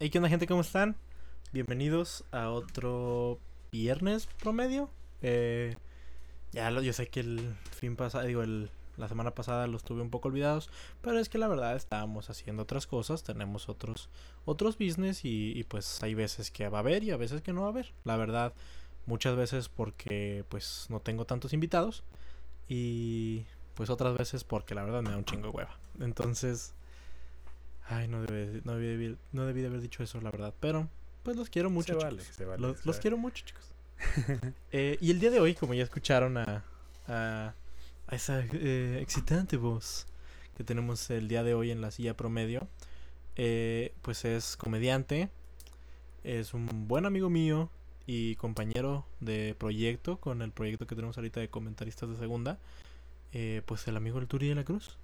Hey, ¿qué onda, gente? ¿Cómo están? Bienvenidos a otro viernes promedio. Eh, ya lo, yo sé que el fin pasado, digo, el, la semana pasada los tuve un poco olvidados, pero es que la verdad estábamos haciendo otras cosas, tenemos otros, otros business y, y pues hay veces que va a haber y a veces que no va a haber. La verdad, muchas veces porque pues no tengo tantos invitados y pues otras veces porque la verdad me da un chingo de hueva. Entonces, ay, no debí, no debí, no debí de haber dicho eso, la verdad, pero pues los quiero mucho. Se vale, chicos. se vale, los, se los vale. quiero mucho, chicos. Eh, y el día de hoy, como ya escucharon a, a, a esa eh, excitante voz que tenemos el día de hoy en la silla promedio, eh, pues es comediante, es un buen amigo mío y compañero de proyecto con el proyecto que tenemos ahorita de comentaristas de segunda, eh, pues el amigo del Turi de la Cruz.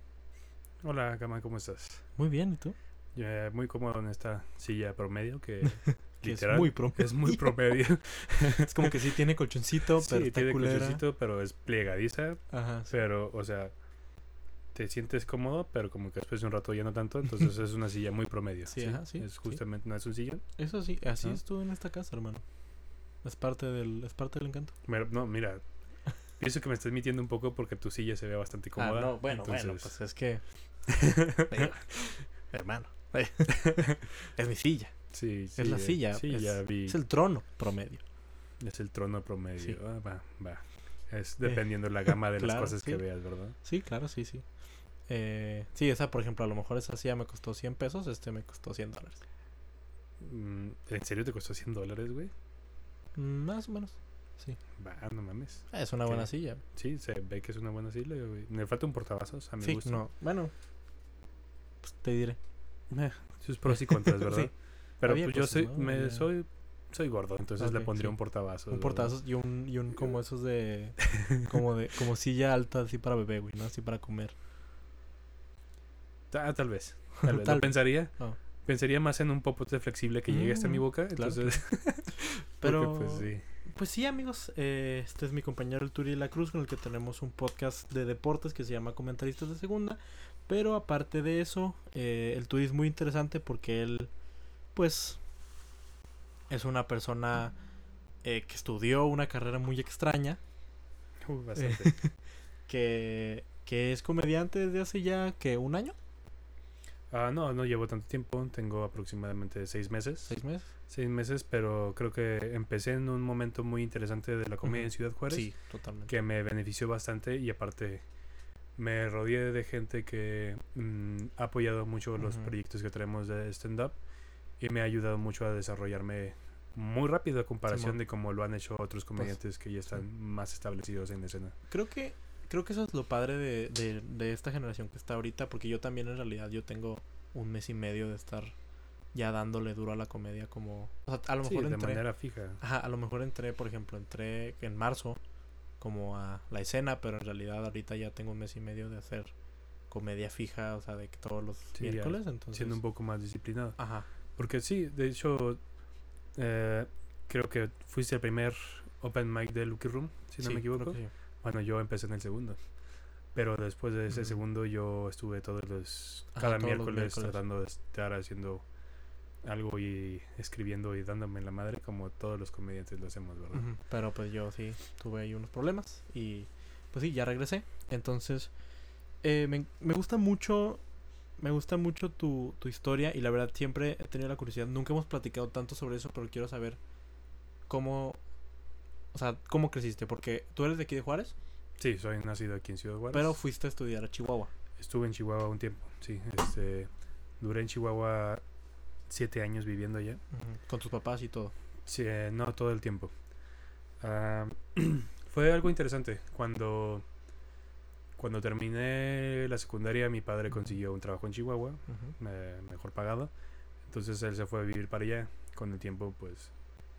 Hola, Cama, ¿cómo estás? Muy bien, ¿y tú? Eh, muy cómodo en esta silla promedio que, Que literal es muy promedio. es muy promedio. Es como que sí tiene colchoncito, pero sí, está tiene culera. colchoncito, pero es plegadiza. Ajá, sí. Pero, o sea, te sientes cómodo, pero como que después de un rato ya no tanto. Entonces es una silla muy promedio. Sí, ajá, sí, Es justamente, no es un sillón. Eso sí, así ¿No? estuvo en esta casa, hermano. Es parte del, es parte del encanto. Pero, no, mira. Pienso que me estás mintiendo un poco porque tu silla se ve bastante cómoda. Ah, no, bueno, bueno, pues es que. Digo, hermano. es mi silla. Sí, sí, es la eh, silla. Sí, es, ya vi. es el trono promedio. Es el trono promedio. Ah, va, va. Es dependiendo la gama de las cosas que veas, ¿verdad? Sí, claro, sí, sí. Eh, sí, esa, por ejemplo, a lo mejor esa silla me costó 100 pesos, este me costó 100 dólares. Mm, ¿En serio te costó 100 dólares, güey? Mm, Más o menos. Sí. Va, no mames. Ah, es una buena silla. Sí, se ve que es una buena silla, güey. Me falta un portavasos, a mi Sí, gusto. no. Bueno, pues te diré. Sus pros y contras, ¿verdad? Sí. Pero Había pues yo soy, ¿no? me, Había- soy, soy gordo, entonces le pondría sí. un portavasos. Un portazos y un, y un como esos de. Como de. Como silla alta así para bebé, güey, ¿no? Así para comer. Ah, tal vez. Tal vez. Tal Lo pensaría. Oh. Pensaría más en un popote flexible que llegue hasta mi Mm, boca. claro, Entonces, Pero. porque, pues sí. Pues sí, amigos, eh, este es mi compañero el Turi de la Cruz con el que tenemos un podcast de deportes que se llama Comentaristas de Segunda. Pero aparte de eso, eh, el Turi es muy interesante porque él, pues, es una persona eh, que estudió una carrera muy extraña, Uy, Eh, bastante. que, que es comediante desde hace ya, que ¿Un año? Ah, no, no llevo tanto tiempo. Tengo aproximadamente seis meses. ¿Seis meses? Seis meses, pero creo que empecé en un momento muy interesante de la comedia en. Ciudad Juárez. Sí, totalmente. que me benefició bastante y aparte me rodeé de gente que mm, ha apoyado mucho los proyectos que tenemos de stand-up y me ha ayudado mucho a desarrollarme muy rápido a comparación de cómo lo han hecho otros comediantes que ya están más establecidos en la escena. Creo que creo que eso es lo padre de, de, de esta generación que está ahorita, porque yo también en realidad yo tengo un mes y medio de estar ya dándole duro a la comedia como o sea, a lo Sí, mejor de entré manera fija. ajá, a lo mejor entré, por ejemplo, entré en marzo como a la escena, pero en realidad ahorita ya tengo un mes y medio de hacer comedia fija, o sea, de que todos los Sí, miércoles, entonces Siendo un poco más disciplinado. ajá, Porque sí, de hecho, eh, creo que fuiste el primer open mic de Lucky Room, si no me equivoco. sí. Bueno, yo empecé en el segundo. Pero después de ese segundo yo estuve todos los... Ajá, cada los miércoles. tratando de estar haciendo algo y escribiendo y dándome la madre como todos los comediantes lo hacemos, ¿verdad? Pero pues yo sí tuve ahí unos problemas y pues sí, ya regresé. Entonces, eh, me, me gusta mucho, me gusta mucho tu, tu historia y la verdad siempre he tenido la curiosidad. Nunca hemos platicado tanto sobre eso, pero quiero saber cómo, o sea, cómo creciste. Porque tú eres de aquí de Juárez, Sí, soy nacido aquí en Ciudad Juárez. pero fuiste a estudiar a Chihuahua. Estuve en Chihuahua un tiempo, sí. Este, duré en Chihuahua siete años viviendo allá. Con tus papás y todo. Sí, eh, no todo el tiempo. Ah, fue algo interesante. Cuando, cuando terminé la secundaria, mi padre consiguió un trabajo en Chihuahua, eh, mejor pagado. Entonces él se fue a vivir para allá. Con el tiempo, pues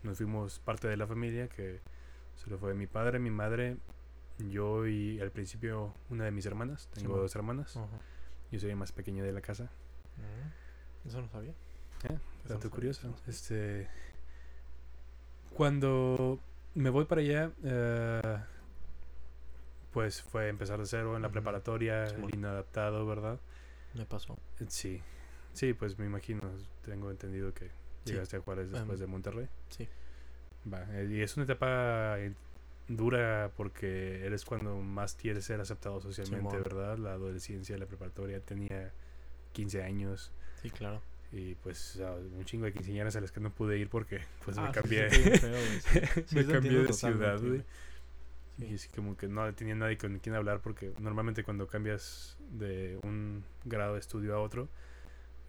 nos fuimos parte de la familia, que se lo fue mi padre, mi madre, yo y al principio una de mis hermanas. Tengo dos hermanas. Yo soy el más pequeño de la casa. Mm, Eso no sabía. Eh, Dato curioso. Este, cuando me voy para allá, eh, pues fue empezar de cero en la preparatoria, inadaptado, ¿verdad? Me pasó. Eh, Sí, sí, pues me imagino, tengo entendido que Sí. Llegaste a Juárez después Em, de Monterrey. sí. Va, eh, y es una etapa dura porque eres cuando más quieres ser aceptado socialmente. ¿verdad? La adolescencia, la preparatoria, tenía 15 años Sí, claro. Y pues un chingo de quinceañeras a las que no pude ir porque pues Ah, me sí, cambié, sí, feo, sí. Me cambié de ciudad, güey. Y como que no tenía nadie con quien hablar porque normalmente cuando cambias de un grado de estudio a otro,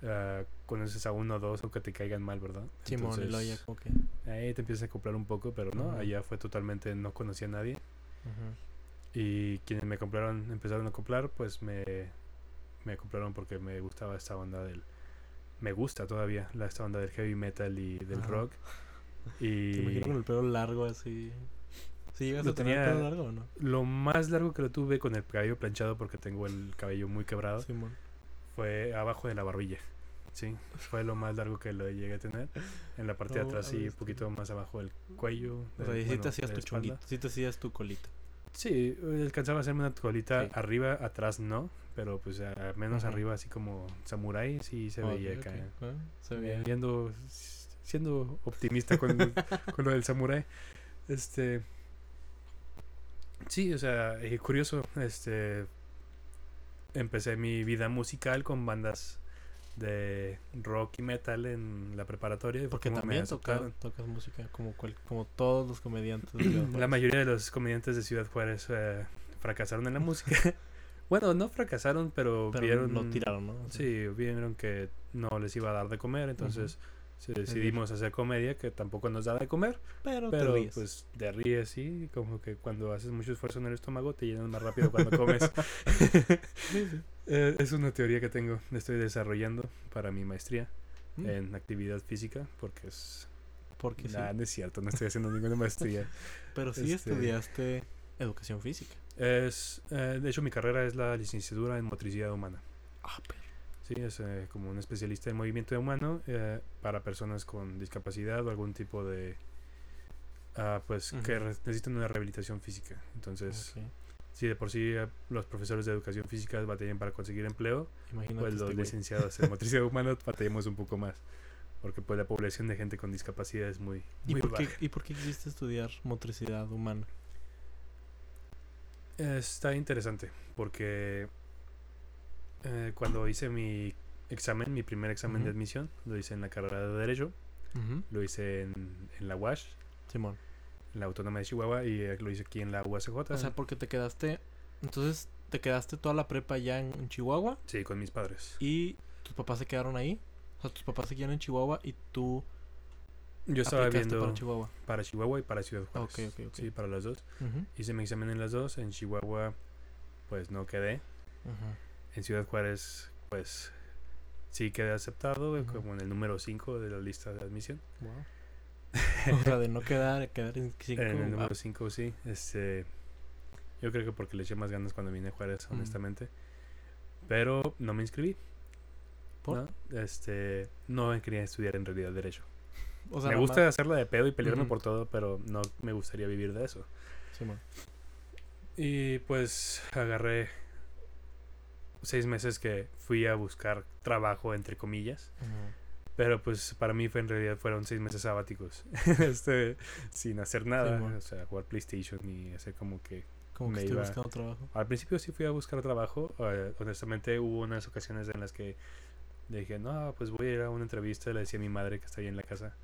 ah, conoces a uno o dos o que te caigan mal, ¿verdad? Simón, Entonces, ahí te empiezas a acoplar un poco, pero no, allá fue totalmente, no conocía a nadie. Y quienes me compraron, empezaron a acoplar, pues me, me acoplaron porque me gustaba esta onda del... Me gusta todavía la, esta onda del heavy metal y del Ajá. rock. Te Y imagino con el pelo largo así. ¿Sí llegas Lo a tener tenía- pelo largo o no? lo más largo que lo tuve con el cabello planchado porque tengo el cabello muy quebrado Simón. fue abajo de la barbilla. Sí, fue lo más largo que lo llegué a tener. En la parte de atrás ver, un poquito más abajo del cuello. O sea, y bueno, te hacías tu chonguito, sí te hacías tu colita. Sí, alcanzaba a hacerme una colita Sí. arriba, atrás no, pero pues al menos arriba así como samurái sí se veía acá. Se veía. viendo, siendo optimista con, con lo del samurái. Este. Sí, o sea, eh, curioso. Este. Empecé mi vida musical con bandas de rock y metal en la preparatoria. Porque también toca- tocas música como, cual- como todos los comediantes. de La mayoría de los comediantes de Ciudad Juárez eh, fracasaron en la música. bueno, no fracasaron, pero, Pero vieron. lo tiraron, ¿no? O sea, Sí, vieron que no les iba a dar de comer, entonces sí decidimos hacer comedia que tampoco nos da de comer, Pero, pero te ríes. pues te ríes, sí, como que cuando haces mucho esfuerzo en el estómago te llenas más rápido cuando comes. Eh, es una teoría que tengo, estoy desarrollando para mi maestría Mm, en actividad física, porque es... Porque sí. Nah, no es cierto, no estoy haciendo ninguna maestría. Pero sí este- estudiaste educación física. Es, eh, de hecho, mi carrera es la licenciatura en motricidad humana. Ah, pero. Sí, es eh, como un especialista en movimiento humano eh, para personas con discapacidad o algún tipo de... ah, pues que necesitan una rehabilitación física. Entonces, si de por sí eh, los profesores de educación física batallan para conseguir empleo, Imagínate pues este los licenciados en motricidad humana batallamos un poco más. Porque pues la población de gente con discapacidad es muy, ¿Y muy por, qué. ¿Y por qué quisiste estudiar motricidad humana? Está interesante porque eh, cuando hice mi examen, mi primer examen de admisión, lo hice en la carrera de Derecho, lo hice en, en la UASH, Simón. en la Autónoma de Chihuahua, y eh, lo hice aquí en la UACJ. O sea, porque te quedaste. Entonces, te quedaste toda la prepa ya en, en Chihuahua sí, con mis padres. y tus papás se quedaron ahí. O sea, tus papás se quedaron en Chihuahua y tú Yo estaba viendo para Chihuahua. para Chihuahua y para Ciudad Juárez. ok, ok, ok. Sí, para las dos. Ujú, Hice mi examen en las dos. En Chihuahua, pues no quedé. En Ciudad Juárez, pues sí quedé aceptado, como en el número 5 de la lista de admisión. Wow. o sea, de no quedar, quedar en cinco. En el número 5, sí. Este, yo creo que porque le eché más ganas cuando vine a Juárez, honestamente. Pero no me inscribí. ¿por? ¿no? Este, no quería estudiar en realidad Derecho. O sea, me gusta más- hacerla de pedo y pelearme Ujú. por todo, pero no me gustaría vivir de eso. Simón. Y pues agarré seis meses que fui a buscar trabajo, entre comillas. Ujú. Pero pues para mí fue en realidad fueron seis meses sabáticos. este, sin hacer nada. Simón. o sea, jugar PlayStation y hacer como que... Como que Me estoy iba- buscando trabajo. Al principio sí fui a buscar trabajo. eh, honestamente hubo unas ocasiones en las que dije, no, pues voy a ir a una entrevista. Le decía a mi madre que está ahí en la casa.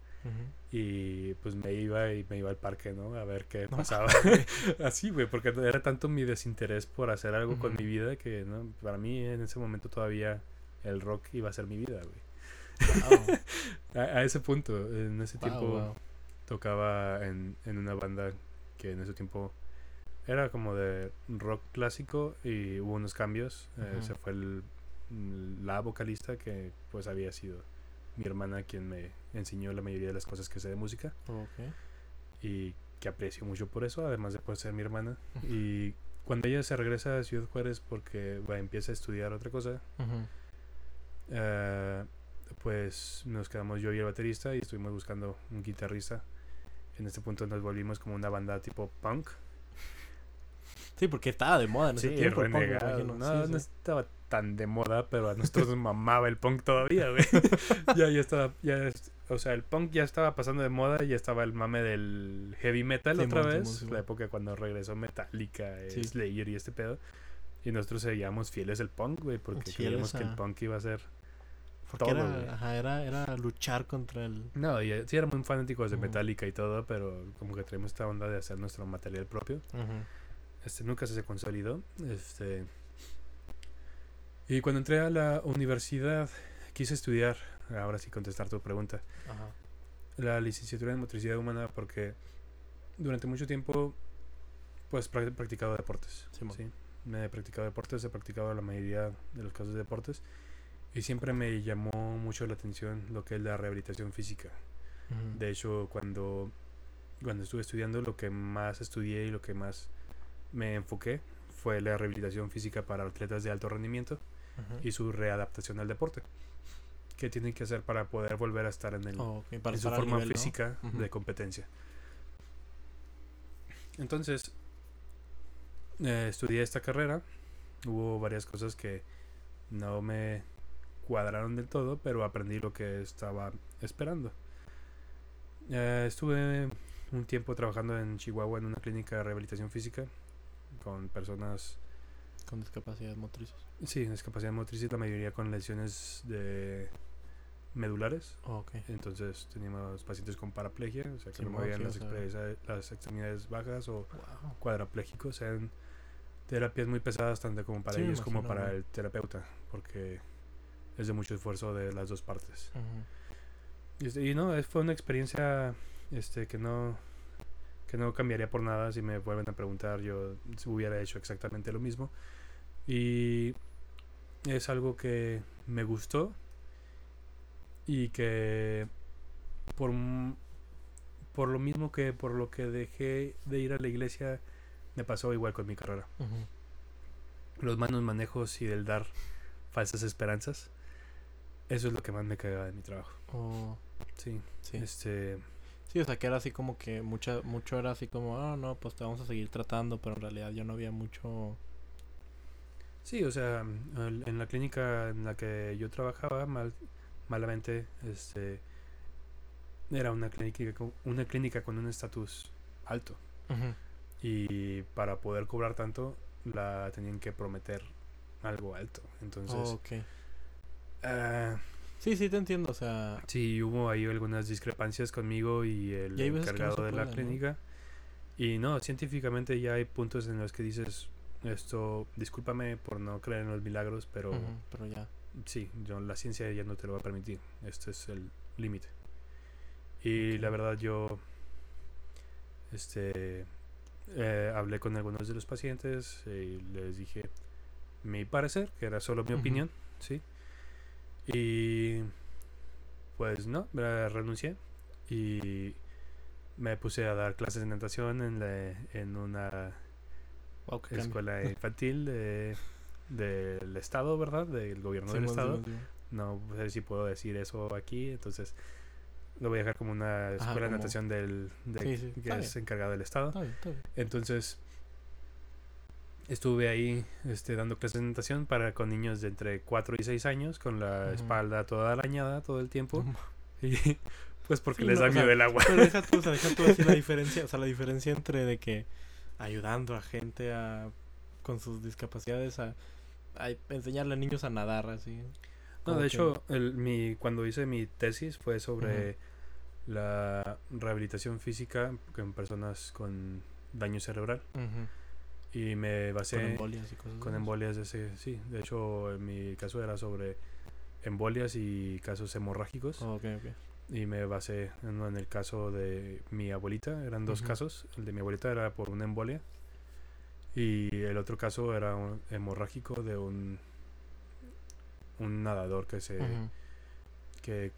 Y pues me iba y me iba al parque, ¿no? A ver qué No pasaba. Así, güey, porque era tanto mi desinterés por hacer algo con mi vida que, ¿no? Para mí en ese momento todavía el rock iba a ser mi vida, güey. Wow. A, a ese punto, en ese Wow, tiempo wow. tocaba en, en una banda que en ese tiempo era como de rock clásico y hubo unos cambios. Eh, se fue el, la vocalista que pues había sido mi hermana quien me enseñó la mayoría de las cosas que sé de música y que aprecio mucho por eso, además de por ser mi hermana. Y cuando ella se regresa a Ciudad Juárez porque va, empieza a estudiar otra cosa, eh, pues nos quedamos yo y el baterista y estuvimos buscando un guitarrista. En este punto nos volvimos como una banda tipo punk. Sí, porque estaba de moda en ese Sí, tiempo. el punk. No, Sí, no sí. estaba tan de moda, pero a nosotros nos mamaba el punk todavía, güey. ya, ya estaba, ya o sea, el punk ya estaba pasando de moda, ya estaba el mame del heavy metal otra vez, la época cuando regresó Metallica, eh. Slayer y este pedo. Y nosotros seguíamos fieles al punk, güey, porque creíamos que el a- punk iba a ser... Porque todo, era, ajá, era, era luchar contra el... No, y, eh, sí éramos muy fanáticos de Ujú. Metallica y todo, pero como que traemos esta onda de hacer nuestro material propio. Este nunca se consolidó. Este. Y cuando entré a la universidad, quise estudiar, ahora sí contestar tu pregunta, Ajá. la licenciatura en motricidad humana porque durante mucho tiempo pues he practicado deportes. Me he practicado deportes, he practicado la mayoría de los casos de deportes y siempre me llamó mucho la atención lo que es la rehabilitación física. De hecho, cuando, cuando estuve estudiando, lo que más estudié y lo que más me enfoqué fue la rehabilitación física para atletas de alto rendimiento y su readaptación al deporte. ¿Qué tienen que hacer para poder volver a estar en, el, Oh, ok, para en su forma nivel, ¿no? física de competencia? Entonces, eh, estudié esta carrera. Hubo varias cosas que no me cuadraron del todo, pero aprendí lo que estaba esperando. Eh, estuve un tiempo trabajando en Chihuahua en una clínica de rehabilitación física con personas, Con discapacidades motrices. sí, discapacidad motriz y la mayoría con lesiones de medulares. Oh, ok. Entonces teníamos pacientes con paraplegia, o sea que no movían las, las extremidades bajas o Wow. cuadraplégicos, eran terapias muy pesadas tanto como para Sí, ellos como para el terapeuta, porque es de mucho esfuerzo de las dos partes. Y, este, y no, fue una experiencia este que no que no cambiaría por nada si me vuelven a preguntar, yo hubiera hecho exactamente lo mismo. Y es algo que me gustó y que por por lo mismo que por lo que dejé de ir a la iglesia me pasó igual con mi carrera. Los malos manejos y del dar falsas esperanzas. Eso es lo que más me cagaba de mi trabajo. Oh, Sí. sí. Este Sí, o sea, que era así como que mucha, mucho era así como, ah, no, pues te vamos a seguir tratando, pero en realidad ya no había mucho... Sí, o sea, en la clínica en la que yo trabajaba, mal, malamente, este, era una clínica, con- una clínica con un estatus alto. Y para poder cobrar tanto, la tenían que prometer algo alto. Entonces, Oh, Sí, sí, te entiendo, o sea... sí, hubo ahí algunas discrepancias conmigo y el Y no encargado de la puede, ¿no? clínica. Y no, científicamente ya hay puntos en los que dices, esto, discúlpame por no creer en los milagros, pero... ujú, pero ya. Sí, yo, la ciencia ya no te lo va a permitir. Este es el límite. Y la verdad yo este eh, hablé con algunos de los pacientes y les dije mi parecer, que era solo mi opinión, ¿sí? Y pues no, renuncié y me puse a dar clases de natación en, la, en una Wow, qué cambio. escuela infantil de- del estado, ¿verdad? Del gobierno del estado. No sé si puedo decir eso aquí, entonces lo voy a dejar como una escuela de como- natación del, de- que es encargada del estado. Está bien, está bien. Entonces estuve ahí este, dando clases de natación para con niños de entre 4 y 6 años, con la espalda toda arañada todo el tiempo. Ma- Y pues porque Sí, les no, da o sea, miedo el agua. Pero deja tú, o sea, deja tú decir la diferencia, o sea, la diferencia entre de que ayudando a gente a con sus discapacidades a, a enseñarle a niños a nadar así. No, de que- hecho, el, mi, cuando hice mi tesis fue sobre la rehabilitación física en personas con daño cerebral. Ujú, Y me basé con embolias y cosas. con embolias de ese, sí. De hecho, en mi caso era sobre embolias y casos hemorrágicos. Oh, ok, ok. Y me basé en, en el caso de mi abuelita. Eran dos casos. El de mi abuelita era por una embolia. Y el otro caso era un hemorrágico de un, un nadador que se que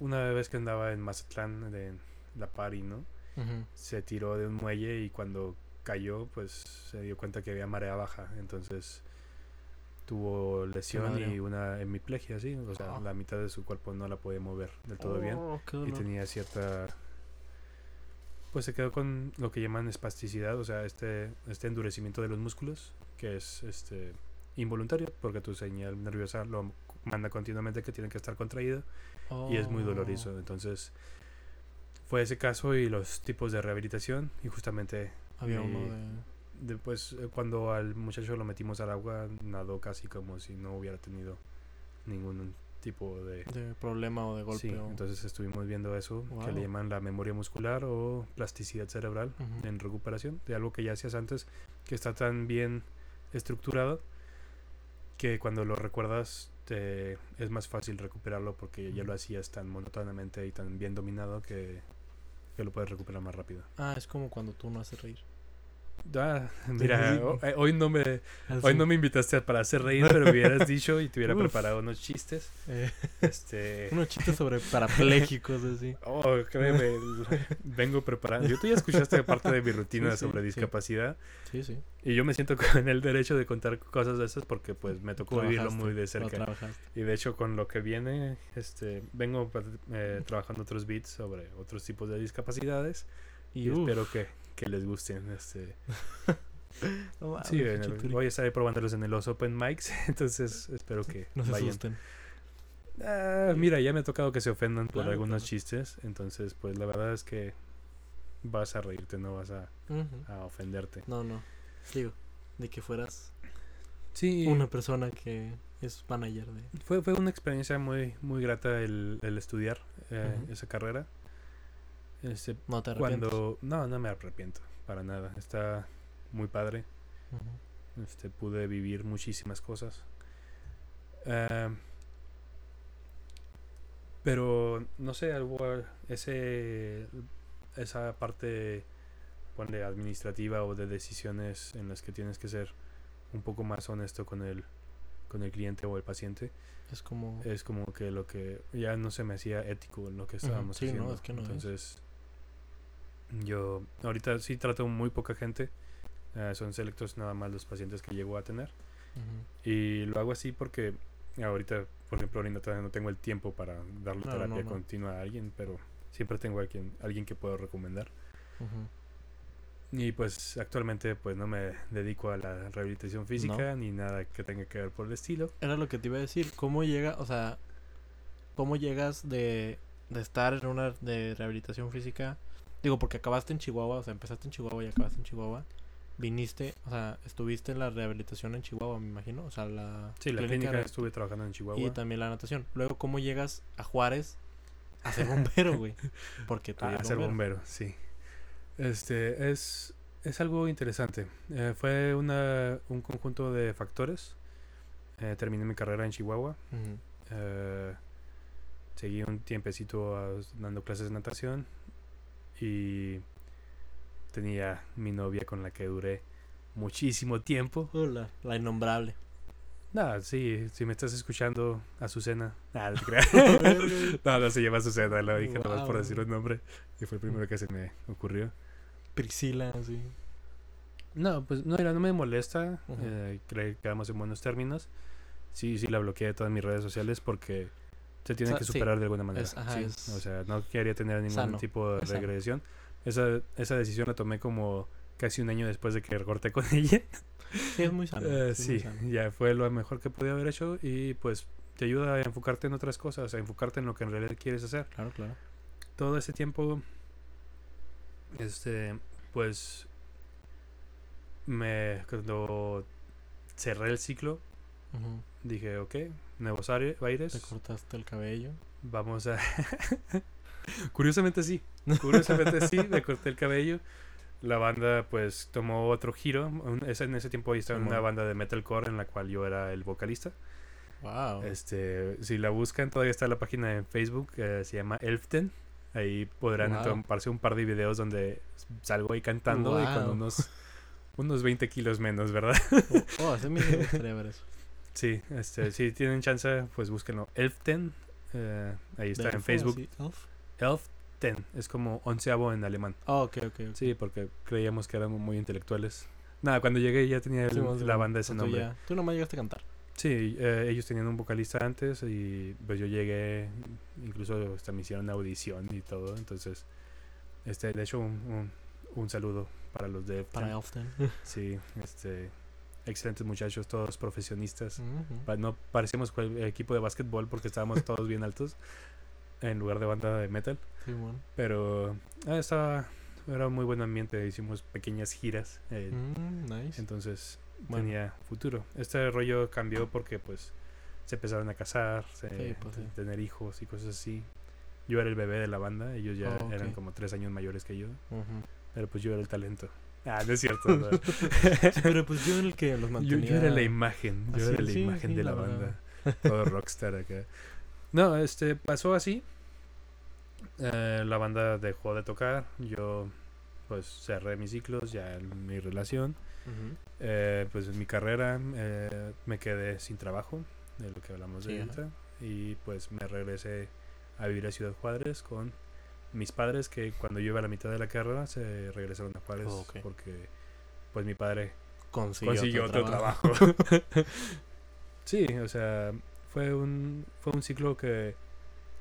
una vez que andaba en Mazatlán de la Pari, ¿no? Se tiró de un muelle y cuando cayó, pues se dio cuenta que había marea baja, entonces tuvo lesión y una hemiplegia, sí, o sea, Ah. la mitad de su cuerpo no la podía mover del todo bien Oh, y tenía cierta pues se quedó con lo que llaman espasticidad, o sea, este este endurecimiento de los músculos que es este involuntario porque tu señal nerviosa lo manda continuamente que tiene que estar contraído y es muy Oh. doloroso. Entonces, fue ese caso y los tipos de rehabilitación y justamente Había uno de... después eh, cuando al muchacho lo metimos al agua nadó casi como si no hubiera tenido ningún tipo de de problema o de golpe. sí o- entonces estuvimos viendo eso que le llaman la memoria muscular o plasticidad cerebral en recuperación de algo que ya hacías antes que está tan bien estructurado que cuando lo recuerdas te es más fácil recuperarlo porque ya lo hacías tan monótonamente y tan bien dominado que, que lo puedes recuperar más rápido. Ah, es como cuando tú no haces reír. Ah, mira, eh, hoy no me Ah, hoy no me invitaste para hacer reír, pero me hubieras dicho y te hubiera Uf. preparado unos chistes. Eh, Este, unos chistes sobre parapléjicos, así. oh, créeme, vengo preparando. Yo tú ya escuchaste parte de mi rutina Sí, sobre sí. discapacidad Sí, sí. y yo me siento con el derecho de contar cosas de esas porque pues me tocó vivirlo muy de cerca. Y de hecho con lo que viene, este, vengo eh, trabajando otros beats sobre otros tipos de discapacidades y, uf, espero que, que les gusten. Este, no sí, voy a estar probándolos en los open mics, entonces espero que No se vayan. asusten. Ah, mira, ya me ha tocado que se ofendan por Claro, algunos claro. chistes, entonces pues la verdad es que vas a reírte, no vas a, a ofenderte. No, no. Digo, de que fueras Sí, una persona que es manager de... fue, fue una experiencia muy, muy grata el, el estudiar eh, esa carrera. Este, No te arrepientes. cuando... No, no me arrepiento, para nada. Está muy padre. Este, pude vivir muchísimas cosas. Ah, pero no sé, algo ese esa parte ponle administrativa o de decisiones en las que tienes que ser un poco más honesto con el con el cliente o el paciente Es como... es como que lo que ya no se me hacía ético lo que estábamos sí, no, haciendo es que no es. Yo ahorita sí trato muy poca gente eh, son selectos nada más los pacientes que llego a tener y lo hago así porque ahorita, por ejemplo, ahorita no tengo el tiempo para darle terapia no, no. continua a alguien, pero siempre tengo a alguien, alguien que puedo recomendar. Y pues actualmente pues no me dedico a la rehabilitación física ni nada que tenga que ver por el estilo. Era lo que te iba a decir. ¿Cómo llega, o sea, cómo llegas de, de estar en una de rehabilitación física? Digo, porque acabaste en Chihuahua, o sea, empezaste en Chihuahua y acabaste en Chihuahua. Viniste, o sea, estuviste en la rehabilitación en Chihuahua, me imagino. O sea, la Sí, la clínica clínica estuve trabajando en Chihuahua. y también la natación. Luego, ¿cómo llegas a Juárez a ser bombero, güey? Porque tú a eres ser bombero. bombero, sí. Este es, es algo interesante. Eh, fue una, un conjunto de factores. Eh, terminé mi carrera en Chihuahua. Eh, seguí un tiempecito ah, dando clases de natación y tenía mi novia con la que duré muchísimo tiempo. Hola, la innombrable. Nada, sí, si me estás escuchando, Azucena. Nada, no te no, no se llama Azucena, lo dije por decir un nombre, que fue el primero que se me ocurrió. Priscila, sí. No, pues no, no me molesta. Eh, creo que quedamos en buenos términos. Sí, sí, la bloqueé de todas mis redes sociales porque se tiene O sea, que sí, superar de alguna manera. es- ajá, sí. es O sea, no quería tener ningún sano, tipo de es regresión. Esa, esa decisión la tomé como casi un año después de que corté con ella. Sí, es muy sano. Eh, muy sí, sano. ya fue lo mejor que podía haber hecho y pues te ayuda a enfocarte en otras cosas, a enfocarte en lo que en realidad quieres hacer. Claro, claro. Todo ese tiempo, este, pues, me, cuando cerré el ciclo, Dije, ok, nuevos aire- Te aires, cortaste el cabello. vamos a... Curiosamente sí, curiosamente sí, me corté el cabello. La banda pues tomó otro giro. En ese tiempo ahí estaba en una banda de metalcore en la cual yo era el vocalista. Wow. Este, si la buscan, todavía está la página en Facebook, eh, se llama Elften. Ahí podrán Wow. tomarse un par de videos donde salgo ahí cantando y con unos, unos 20 kilos menos, ¿verdad? Oh, a mí me gustaría ver eso. Sí, este, si tienen chance, pues búsquenlo. Elften, eh, ahí está ¿De en Facebook. así, elf? Elften, es como onceavo en alemán. Oh, ok, ok. Sí, porque creíamos que éramos muy intelectuales. Nada, cuando llegué ya tenía el- la banda ese nombre. ya- Tú nomás llegaste a cantar. Sí, eh, ellos tenían un vocalista antes y pues yo llegué, incluso hasta me hicieron una audición y todo, entonces, este, de hecho un, un, un saludo para los de Para Elften. Elften. Sí, este, excelentes muchachos, todos profesionistas. Ujú. Pa- No parecíamos cual- equipo de básquetbol porque estábamos todos bien altos en lugar de banda de metal. Sí, bueno. Pero ah, estaba, era un muy buen ambiente. Hicimos pequeñas giras. eh, Mm, nice. Entonces Bueno. tenía futuro. Este rollo cambió porque pues se empezaron a casar, se- Sí, pues, sí. tener hijos y cosas así. Yo era el bebé de la banda, ellos ya Oh, eran como tres años mayores que yo, pero pues yo era el talento. Ah, no es cierto. no. Sí, pero pues yo era el que los mantenía. yo era la imagen, yo así, era la sí, imagen sí, de la banda. Todo rockstar acá. No, este pasó así. Eh, la banda dejó de tocar. Yo pues cerré mis ciclos ya en mi relación. Eh, pues en mi carrera eh, me quedé sin trabajo, de lo que hablamos de ahorita. Y pues me regresé a vivir a Ciudad Juárez con mis padres que cuando yo iba a la mitad de la carrera se regresaron a Juárez Oh, porque pues mi padre Consiguió, consiguió otro trabajo. sí, o sea, fue un, fue un ciclo que,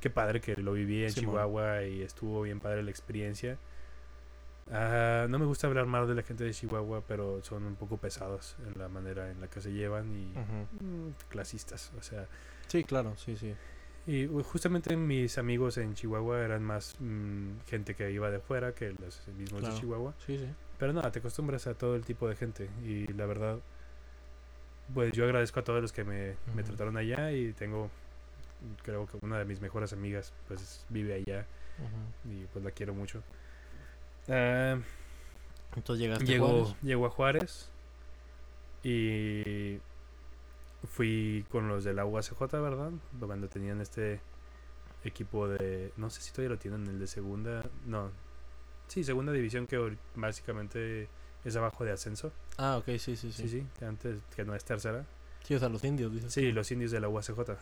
que padre que lo viví en. Chihuahua y estuvo bien padre la experiencia. Ah, no me gusta hablar mal de la gente de Chihuahua, pero son un poco pesados en la manera en la que se llevan y clasistas, o sea. Sí, claro, sí, sí. Y justamente mis amigos en Chihuahua eran más mm, gente que iba de fuera que los mismos Claro. de Chihuahua. Sí, sí. Pero nada, te acostumbras a todo el tipo de gente. Y la verdad, pues yo agradezco a todos los que me, me trataron allá y tengo, creo que una de mis mejores amigas, pues vive allá y pues la quiero mucho. Ah, Entonces llegaste a llegó, Juárez. llegó a Juárez y fui con los de la UACJ, ¿verdad? Cuando tenían este equipo de, no sé si todavía lo tienen, el de segunda, no, sí, segunda división que básicamente es abajo de ascenso. Ah, ok, sí, sí, sí. Sí, sí, que antes que no es tercera. Sí, o sea, los indios, dices. Sí, los indios de la UACJ.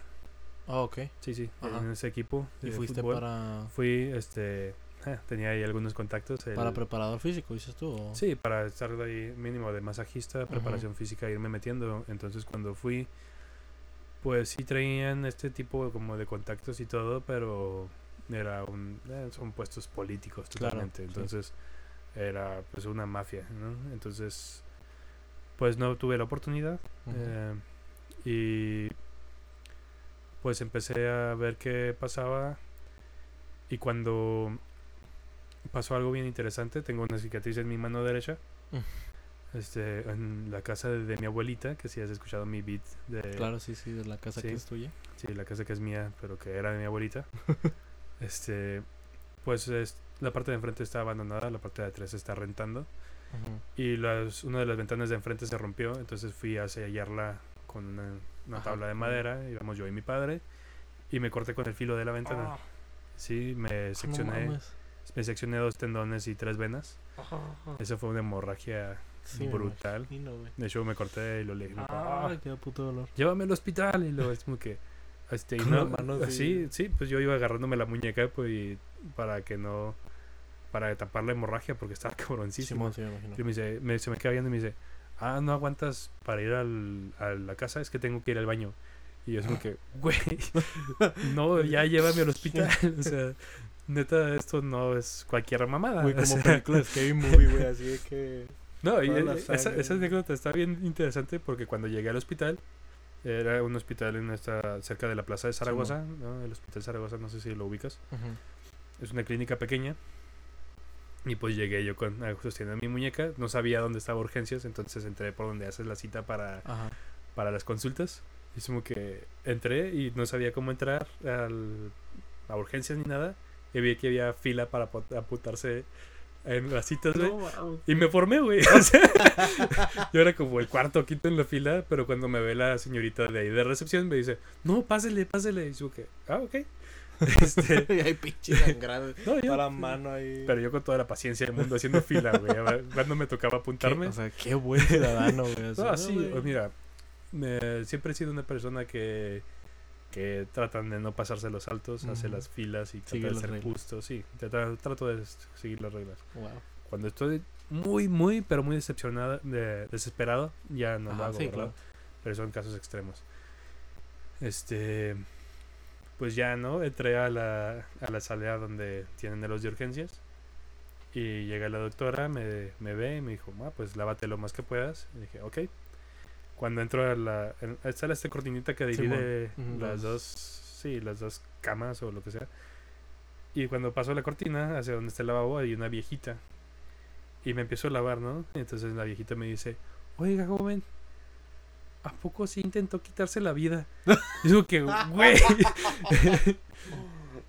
Ah, ok. Sí, sí, Ajá. en ese equipo. Y de fuiste fútbol. para, Fui, este, eh, tenía ahí algunos contactos. el- para preparador físico, dices tú. o- Sí, para estar ahí mínimo de masajista, preparación física, irme metiendo. Entonces cuando fui, pues sí traían este tipo como de contactos y todo, pero era un, eh, son puestos políticos Claro, totalmente. sí. Entonces era pues una mafia, ¿no? Entonces, pues no tuve la oportunidad. Eh, y pues empecé a ver qué pasaba. Y cuando pasó algo bien interesante, tengo una cicatriz en mi mano derecha. Mm. Este, en la casa de, de mi abuelita, que si has escuchado mi beat de Claro, sí, sí, de la casa sí. que es tuya. sí, la casa que es mía, pero que era de mi abuelita. este, pues es- la parte de enfrente está abandonada, la parte de atrás está rentando. Y las, una de las ventanas de enfrente se rompió, entonces fui a sellarla con una, una Ajá, tabla de madera, íbamos yo y mi padre, y me corté con el filo de la ventana. Ah, Sí, me no seccioné, mames. Me seccioné dos tendones y tres venas. Esa fue una hemorragia Sí, brutal. imagino. De hecho, me corté y lo le dije, Ay, qué puto dolor. llévame al hospital. Y luego es como que, este, Con no, así. así, sí, pues yo iba agarrándome la muñeca pues, y para que no, para tapar la hemorragia porque estaba cabroncísimo. Simón, sí, me. Y me dice, me- se me queda viendo y me dice, ah, no aguantas para ir al, a la casa, es que tengo que ir al baño. Y yo es como que, güey, no, ya llévame al hospital. O sea, neta, esto no es cualquier mamada. Güey, o como sea, película de Scary Movie, güey, así de que... no, y eh, esa, esa anécdota está bien interesante porque cuando llegué al hospital, era un hospital en esta, cerca de la plaza de Zaragoza, ¿no? el hospital Zaragoza, no sé si lo ubicas. Es una clínica pequeña. Y pues llegué yo con sosteniendo mi muñeca. No sabía dónde estaba urgencias, entonces entré por donde haces la cita para, Ajá. para las consultas. Y es como que entré y no sabía cómo entrar al, a urgencias ni nada. Y vi que había fila para apuntarse en las citas, güey. No. Y me formé, güey. O sea, yo era como el cuarto o quinto en la fila, pero cuando me ve la señorita de ahí de recepción me dice, no, pásele, pásele. Y yo que, ah, ok. Este, Y hay pinche sangrado. no, yo- Para mano ahí. pero yo con toda la paciencia del mundo haciendo fila, güey. Cuando me tocaba Qué- apuntarme. O sea, qué buen ciudadano, güey. así, No, ¿no, sí, o mira, me- siempre he sido una persona que, que tratan de no pasarse los saltos, hace Ujú. las filas y trata de ser justo, sí, trato de seguir las reglas. Wow. Cuando estoy muy, muy, pero muy decepcionado, de- desesperado, ya no lo hago, sí, ¿verdad? claro. Pero son casos extremos. Este, pues ya, ¿no? Entré a la, a la sala donde tienen los de urgencias. Y llega la doctora, me, me ve y me dijo, ah, pues lávate lo más que puedas. Y dije, ok. Cuando entro a la... en- está esta cortinita que divide las dos... Sí, las dos camas o lo que sea. Y cuando paso la cortina hacia donde está el lavabo hay una viejita. Y me empiezo a lavar, ¿no? Entonces la viejita me dice, oiga, joven, ¿a poco sí intentó quitarse la vida? Digo que, güey.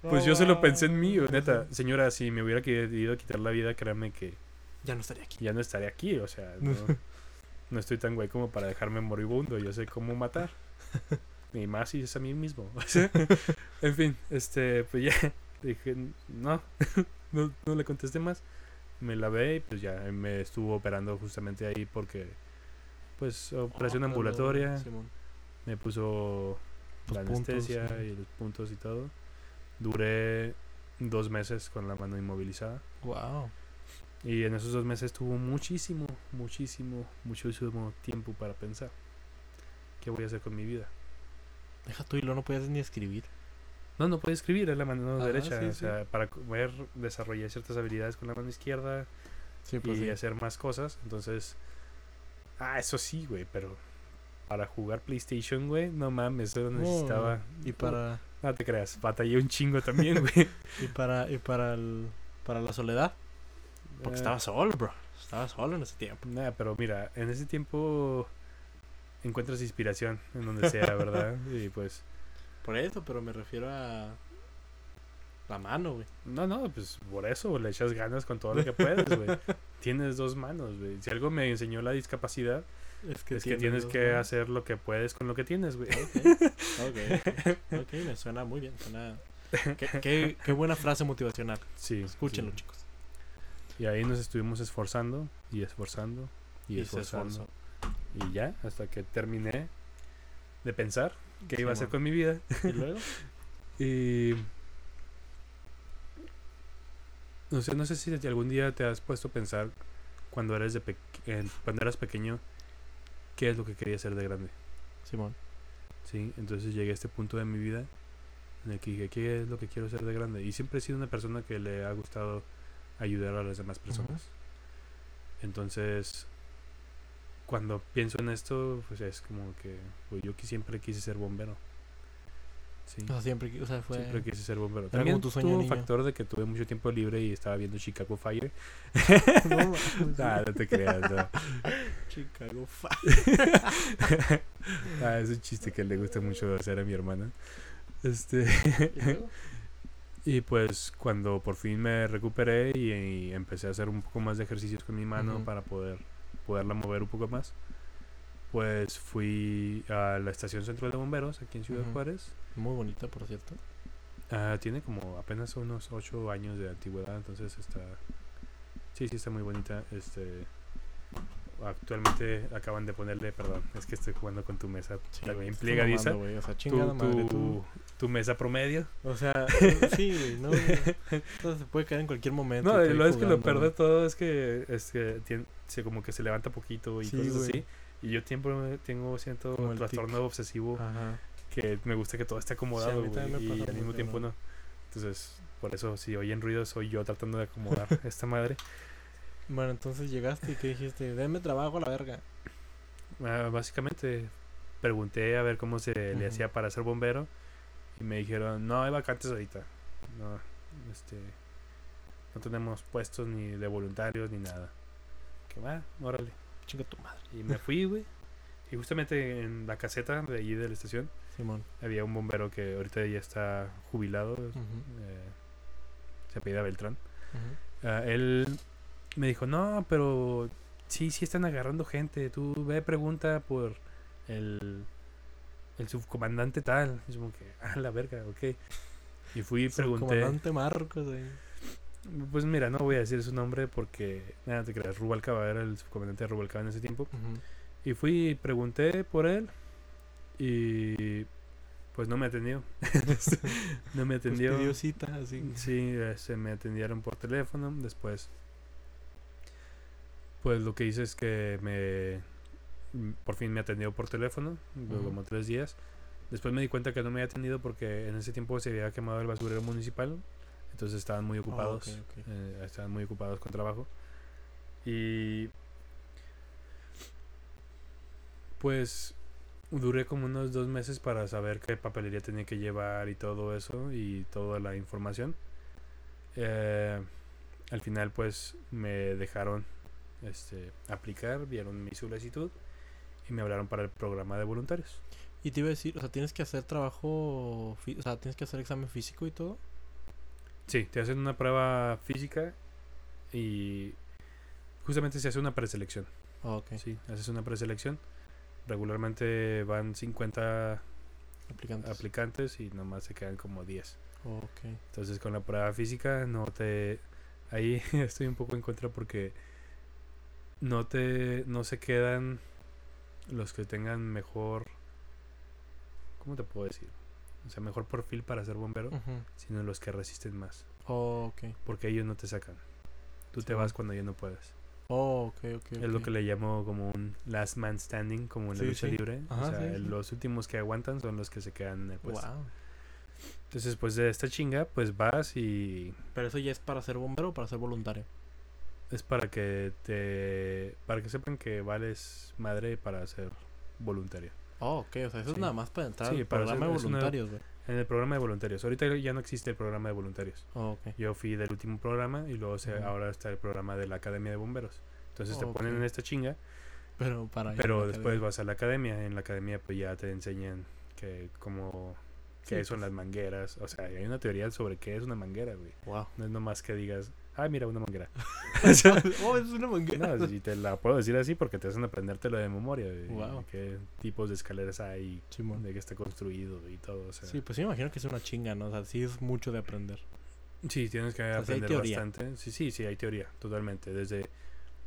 pues yo solo pensé en mí, neta. Señora, si me hubiera querido quitar la vida, créame que Ya no estaría aquí. ya no estaría aquí. O sea, no, no estoy tan güey como para dejarme moribundo. Yo sé cómo matar. Y más si es a mí mismo. En fin, este, pues ya dije, no, no, no le contesté más. Me lavé y pues ya me estuvo operando justamente ahí porque, pues, operación Oh, ambulatoria. Simón. Me puso Los la puntos, anestesia sí. y los puntos y todo. Duré dos meses con la mano inmovilizada. Wow. Y en esos dos meses tuvo muchísimo, muchísimo, muchísimo tiempo para pensar. ¿Qué voy a hacer con mi vida? Deja tú y luego no podías ni escribir. No, no puede escribir, es la mano Ajá, derecha. sí, o sí. sea, para poder desarrollar ciertas habilidades con la mano izquierda Sí, y hacer más cosas. Entonces, ah, eso sí, güey, pero para jugar PlayStation, güey, no mames, eso necesitaba. Y para, No te creas, batallé un chingo también, güey. y para, y para el, para la soledad. Porque Eh, estaba solo, bro. Estaba solo en ese tiempo. Nada, pero mira, en ese tiempo encuentras inspiración en donde sea, ¿verdad? Y pues, Por eso, pero me refiero a la mano, güey. no, no, pues por eso le echas ganas con todo lo que puedes, güey. Tienes dos manos, güey. Si algo me enseñó la discapacidad, Es que, es que tienes que hacer lo que puedes con lo que tienes, güey. Ok, ok, ok, me suena muy bien. Suena... Qué, qué, qué buena frase motivacional. Sí. Escúchenlo, sí. chicos. Y ahí nos estuvimos esforzando y esforzando y, esforzando. Y ya, hasta que terminé de pensar qué iba a hacer con mi vida. ¿Y luego? Y. No sé, no sé si algún día te has puesto a pensar cuando eres de pe- eh, cuando eras pequeño qué es lo que querías ser de grande. Simón. Sí, entonces llegué a este punto de mi vida en el que dije qué es lo que quiero ser de grande. Y siempre he sido una persona que le ha gustado ayudar a las demás personas. Entonces, cuando pienso en esto, pues es como que pues yo que siempre quise ser bombero. Sí. O sea, siempre, o sea, fue... Siempre quise ser bombero. También tu sueño tuvo un factor de que tuve mucho tiempo libre y estaba viendo Chicago Fire. No, no te creas, no. Chicago Fa- Ah, es un chiste que le gusta mucho hacer a mi hermana. Este, ¿Y pues cuando por fin me recuperé y, y empecé a hacer un poco más de ejercicios con mi mano para poder poderla mover un poco más, pues fui a la estación central de bomberos aquí en Ciudad. Juárez. Muy bonita, por cierto. Ah, tiene como apenas unos 8 años de antigüedad, entonces está. Sí, sí, está muy bonita. Este. Actualmente acaban de ponerle, perdón, es que estoy jugando con tu mesa Sí, también plegadiza. mamando, O sea, Tu, madre, tu, tu mesa promedio. O sea, sí, no. Esto se puede caer en cualquier momento. No, lo es que lo jugando, peor de güey. todo es que, es que se, como que se levanta poquito y Sí, cosas así. Y yo siempre tengo Como el trastorno tic. obsesivo Ajá. que me gusta que todo esté acomodado me y al mismo tiempo no. Entonces, por eso si oyen ruido soy yo tratando de acomodar esta madre. Bueno, entonces llegaste y que dijiste, denme trabajo a la verga. Ah, básicamente pregunté a ver cómo se le hacía para ser bombero y me dijeron, no hay vacantes ahorita. No, este, no tenemos puestos ni de voluntarios ni nada. Que va, órale. Chinga tu madre. Y me fui, güey. Y justamente en la caseta de allí de la estación Simón. había un bombero que ahorita ya está jubilado. Eh, se apellida Beltrán. Ah, él me dijo, no, pero sí, sí están agarrando gente. Tú ve, pregunta por el, el subcomandante tal. Es como que, ah, la verga, ok. Y fui y pregunté. Comandante Marcos, güey. Pues mira, no voy a decir su nombre porque, nada, te creas, Rubalcaba era el subcomandante de Rubalcaba en ese tiempo. Y fui y pregunté por él. Y pues no me atendió. no me Pues atendió. cita, así. Sí, eh, se me atendieron por teléfono. Después, pues lo que hice es que me. Por fin me atendió por teléfono, luego como tres días. Después me di cuenta que no me había atendido porque en ese tiempo se había quemado el basurero municipal. Entonces estaban muy Ah, ocupados. ok. eh, estaban muy ocupados con trabajo. Y. Pues duré como unos dos meses para saber qué papelería tenía que llevar y todo eso y toda la información. Eh, al final pues me dejaron este, aplicar, vieron mi solicitud y me hablaron para el programa de voluntarios. Y te iba a decir, o sea, tienes que hacer trabajo, o sea, tienes que hacer examen físico y todo. Sí, te hacen una prueba física y justamente se hace una preselección. Ah, ok, Sí, haces una preselección. Regularmente van 50 aplicantes. aplicantes y nomás se quedan como 10. ok. Entonces con la prueba física no te... Ahí estoy un poco en contra porque no te... No se quedan los que tengan mejor... ¿Cómo te puedo decir? O sea, mejor perfil para ser bombero, sino los que resisten más. Oh, ok. Porque ellos no te sacan. Tú Sí, te vas cuando ya no puedes. Oh, ok, ok. Es lo que le llamo como un last man standing, como en la lucha sí. libre. Ajá, o sea, los últimos que aguantan son los que se quedan en el puesto. Wow. Entonces, pues de esta chinga, pues vas y Pero eso ya es para ser bombero o para ser voluntario. Es para que te para que sepan que vales madre para ser voluntario. Oh, ok, o sea, eso es nada más para entrar Sí, al para programa ser- de una- voluntarios, güey. En el programa de voluntarios. Ahorita ya no existe el programa de voluntarios. Oh, ok. Yo fui del último programa y luego se- ahora está el programa de la Academia de Bomberos. Entonces te ponen en esta chinga, Pero para pero después vas a la academia. En la academia pues ya te enseñan que como qué Sí, son pues. las mangueras. O sea, hay una teoría sobre qué es una manguera, güey. Wow. No es nomás que digas, ah, mira, una manguera. oh, es una manguera. No, si te la puedo decir así porque te hacen aprendértelo de memoria. De, Wow. qué tipos de escaleras hay, de qué está construido y todo. O sea, Sí, pues sí, me imagino que es una chinga, ¿no? O sea, sí es mucho de aprender. sí, tienes que sea, aprender bastante. Sí, sí, sí, hay teoría, totalmente. Desde,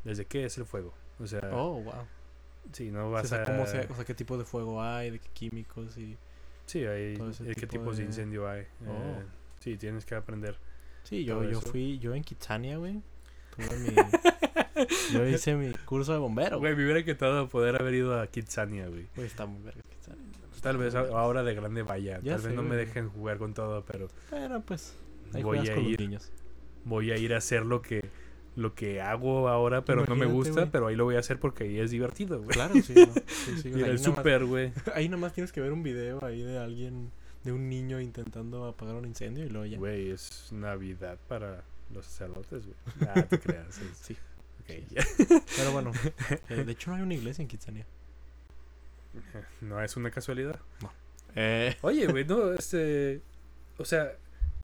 desde qué es el fuego. O sea, Oh, wow. sí, no O vas sea, a... ¿cómo se, o sea, qué tipo de fuego hay, de qué químicos y... Sí, hay eh, qué tipo tipos de... de- incendio hay. Oh. eh, sí, tienes que aprender. Sí, yo, yo eso. fui, yo en Kitsania, güey. Tuve mi... yo hice mi curso de bombero, Güey, me hubiera encantado poder haber ido a Kitsania, güey. Güey, está muy verga Kitsania. Tal vez ahora de grande vaya. Ya Tal vez no me dejen jugar con todo, pero Pero pues, ahí voy a con los ir. niños. voy a ir a hacer lo que lo que hago ahora, pero no me gusta, pero ahí lo voy a hacer porque ahí es divertido, güey. Claro, sí, ¿no? Sí, sí, o sea, nomás, súper, güey. ahí nomás tienes que ver un video ahí de alguien, de un niño intentando apagar un incendio y luego ya. Güey, es Navidad para los sacerdotes, güey. Ah, te creas. es- Sí. ok, ya. Pero bueno, eh, de hecho no hay una iglesia en Kitsania. No es una casualidad. Eh, Oye, güey, no, este. O sea,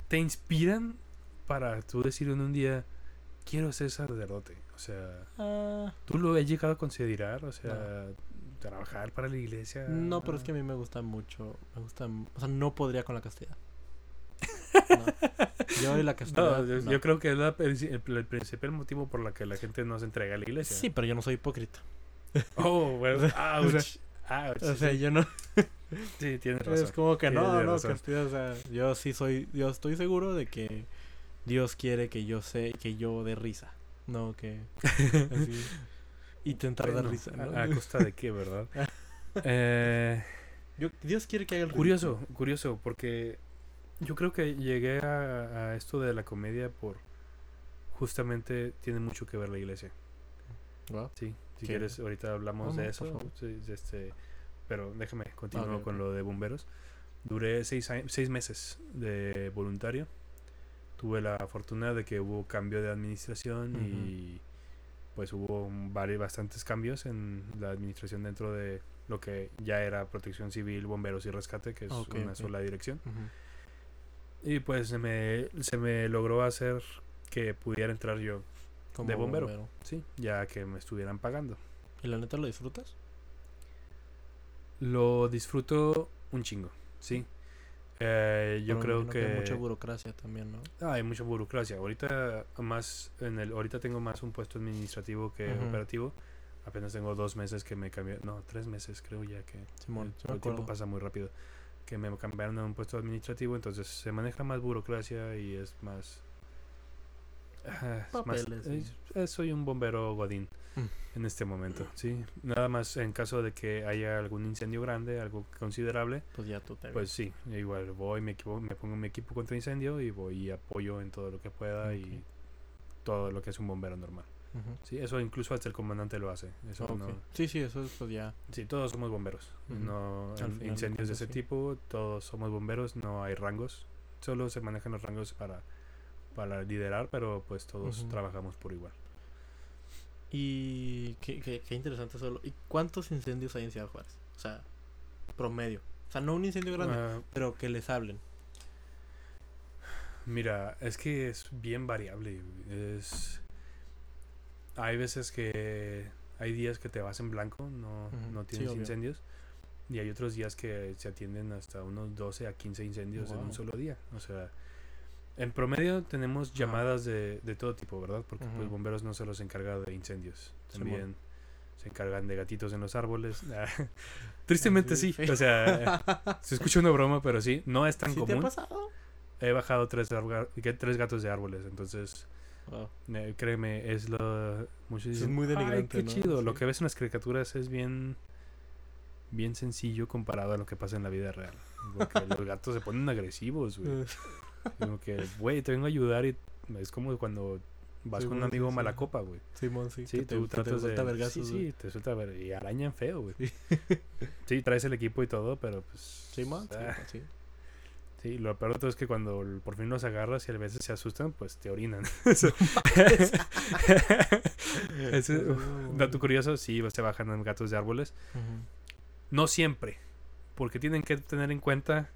te inspiran para tú decir en un día, quiero ser sacerdote. O sea, ah, ¿tú lo has llegado a considerar? O sea, trabajar para la iglesia. no, pero es que a mí me gusta mucho. Me gusta. O sea, no podría con la castidad. No. Yo y la castidad. No, yo, no. yo creo que es la el, el principal motivo por la que la gente no se entrega a la iglesia. Sí, pero yo no soy hipócrita. Oh, bueno. O sea, ouch, o sea, ouch, O sea, sí, yo no. sí, tienes razón. Es como que no, no, castidad. O sea, yo sí soy. Yo estoy seguro de que Dios quiere que yo sé que yo dé risa. No que. Así. Intentar dar Bueno, risa. ¿no? a, a costa de qué, ¿verdad? eh, Yo- Dios quiere que haga el curioso, curioso, porque yo creo que llegué a, a esto de la comedia por justamente tiene mucho que ver la iglesia. Wow. Sí, si ¿Qué? quieres ahorita hablamos de eso. favor. sí, de este, pero déjame continuar con lo de bomberos. Duré seis, años- seis meses de voluntario. Tuve la fortuna de que hubo cambio de administración y pues hubo varios, bastantes cambios en la administración dentro de lo que ya era protección civil, bomberos y rescate, que es una sola dirección. Y pues se me, se me logró hacer que pudiera entrar yo, Como De bombero. sí, ya que me estuvieran pagando. ¿Y la neta lo disfrutas? Lo disfruto un chingo, sí. Eh, yo creo que, hay mucha burocracia también, ¿no? Ah, hay mucha burocracia. Ahorita más en el ahorita tengo más un puesto administrativo que operativo. Apenas tengo dos meses que me cambié, no, tres meses creo ya que Simón, el, tiempo pasa muy rápido. Que me cambiaron a un puesto administrativo, entonces se maneja más burocracia y es más ah, es más- es- es- soy un bombero godín Mm. en este momento, sí. Nada más en caso de que haya algún incendio grande, algo considerable, Pues ya tú te pues sí, igual voy, me, equipo, me pongo mi equipo contra incendio y voy y apoyo en todo lo que pueda y todo lo que es un bombero normal. Sí, eso incluso hasta el comandante lo hace. Eso no- Sí, sí, eso es pues ya. sí, todos somos bomberos. No, final incendios de ese sí. tipo, todos somos bomberos, no hay rangos. Solo se manejan los rangos para, para liderar, pero pues todos trabajamos por igual. Y qué, qué, qué interesante solo. ¿Y cuántos incendios hay en Ciudad Juárez? O sea, promedio. O sea, no un incendio grande, Ah, pero que les hablen. Mira, es que es bien variable. Es hay veces que hay días que te vas en blanco, no, no tienes incendios. Y hay otros días que se atienden hasta unos 12 a 15 incendios en un solo día. O sea, en promedio tenemos Ajá. llamadas de, de todo tipo, ¿verdad? Porque pues Ujú. bomberos no solo se encargan de incendios, también se encargan de gatitos en los árboles. Tristemente sí, o sea, se escucha una broma, pero sí, no es tan ¿Sí te ha común. pasado? He bajado tres, tres gatos de árboles, entonces Wow. eh, créeme, es lo... Muchos es muy "Ay, denigrante, qué ¿no?" chido. Lo que ves en las caricaturas es bien... Bien sencillo comparado a lo que pasa en la vida real. Porque los gatos se ponen agresivos, güey. Como que, güey, te vengo a ayudar y es como cuando vas Sí, con un amigo sí. mala copa, güey. Simón, sí. Sí, que te- tú te tratas de... suelta vergazos, sí, te suelta ver... Y arañan feo, güey. Sí. Traes el equipo y todo, pero pues... Simón, sí, ah, sí. Sí, lo peor de todo es que cuando por fin los agarras y a veces se asustan, pues te orinan. Ese- uf, dato curioso, sí, se bajan en gatos de árboles. No siempre, porque tienen que tener en cuenta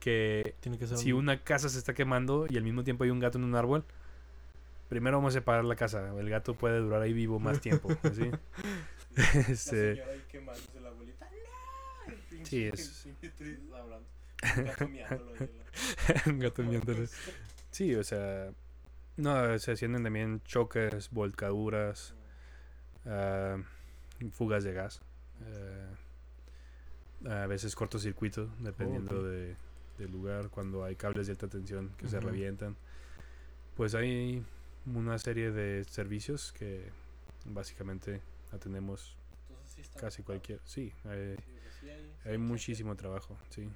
que Tiene que ser si un- una casa se está quemando y al mismo tiempo hay un gato en un árbol, primero vamos a separar la casa. El gato puede durar ahí vivo más tiempo. ¿sí? Este, Sí, es- un gato miándole. Sí, o sea, no, se hacienden también choques, volcaduras, ah, fugas de gas, eh, a veces cortocircuito, dependiendo ok. de, del lugar, cuando hay cables de alta tensión que se revientan. Pues hay una serie de servicios que básicamente atendemos casi cualquier. Sí, hay, hay muchísimo trabajo, sí.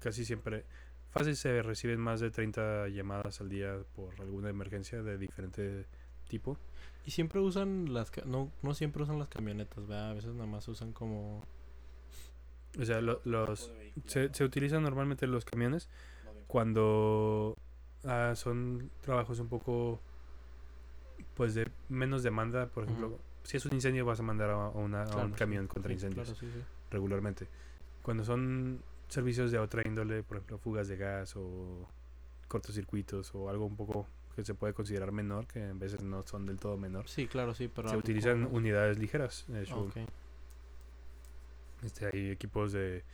Casi siempre, fácil se reciben más de 30 llamadas al día por alguna emergencia de diferente tipo. Y siempre usan las... ca- No, no siempre usan las camionetas, ¿verdad? A veces nada más usan como... O sea, lo- los se, se utilizan normalmente los camiones cuando ah, son trabajos un poco pues de menos demanda, por ejemplo, si es un incendio vas a mandar a, una- a Claro, un sí, camión contra sí, incendios Claro, sí, sí. regularmente. Cuando son servicios de otra índole, por ejemplo, fugas de gas o cortocircuitos o algo un poco que se puede considerar menor, que a veces no son del todo menor, Sí, claro, sí, pero... se utilizan unidades ligeras. De hecho, Ok. Este, hay equipos de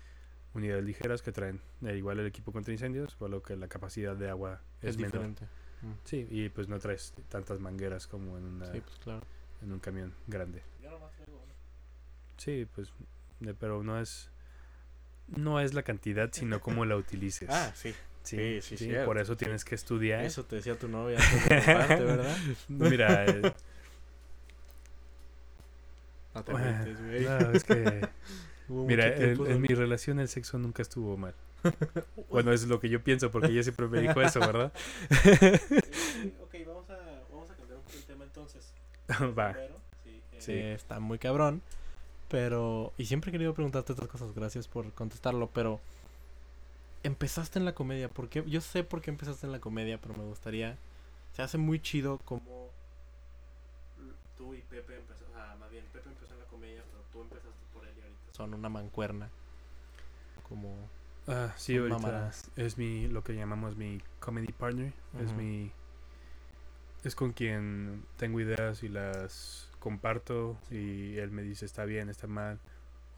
unidades ligeras que traen eh, igual el equipo contra incendios, por lo que la capacidad de agua es, Es menor. diferente. Mm. Sí, y pues no traes tantas mangueras como en, una, Sí, pues claro. en un camión grande. Sí, pues, de- pero no es no es la cantidad, sino cómo la utilices. Ah, sí. sí, sí, cierto, por eso sí. tienes que estudiar. Eso te decía tu novia ¿verdad? Mira, eh, No te agüites, güey. no, es que mira, en, mi relación el sexo nunca estuvo mal. Bueno, es lo que yo pienso, porque ella siempre me dijo eso, ¿verdad? ok, vamos a, vamos a cambiar un poco el tema entonces. Va. Sí. está muy cabrón. Pero. Y siempre he querido preguntarte otras cosas. Gracias por contestarlo. Pero. Empezaste en la comedia. ¿Por qué? Yo sé por qué empezaste en la comedia, pero me gustaría. Se hace muy chido como. Tú y Pepe empezaron. O sea, más bien, Pepe empezó en la comedia, pero tú empezaste por él y ahorita son una mancuerna. Como. Ah, sí, ahorita mamadas. es mi, lo que llamamos mi comedy partner. Es mi, es con quien tengo ideas y las comparto y él me dice está bien, está mal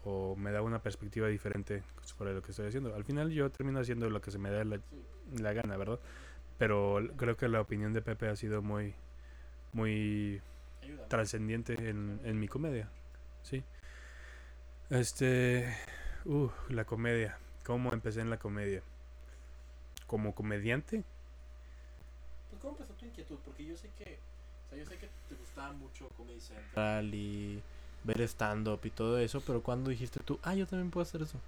o me da una perspectiva diferente sobre lo que estoy haciendo. Al final yo termino haciendo lo que se me da la, la gana, ¿verdad? Pero creo que la opinión de Pepe ha sido muy, muy trascendiente en, en mi comedia, ¿sí? Este, uh, la comedia. ¿Cómo empecé en la comedia? ¿Como comediante? Pues, ¿cómo empezó tu inquietud? Porque yo sé que. O sea, yo sé que te gustaba mucho Comedy Central y ver stand-up y todo eso, pero cuando dijiste tú, ah, yo también puedo hacer eso?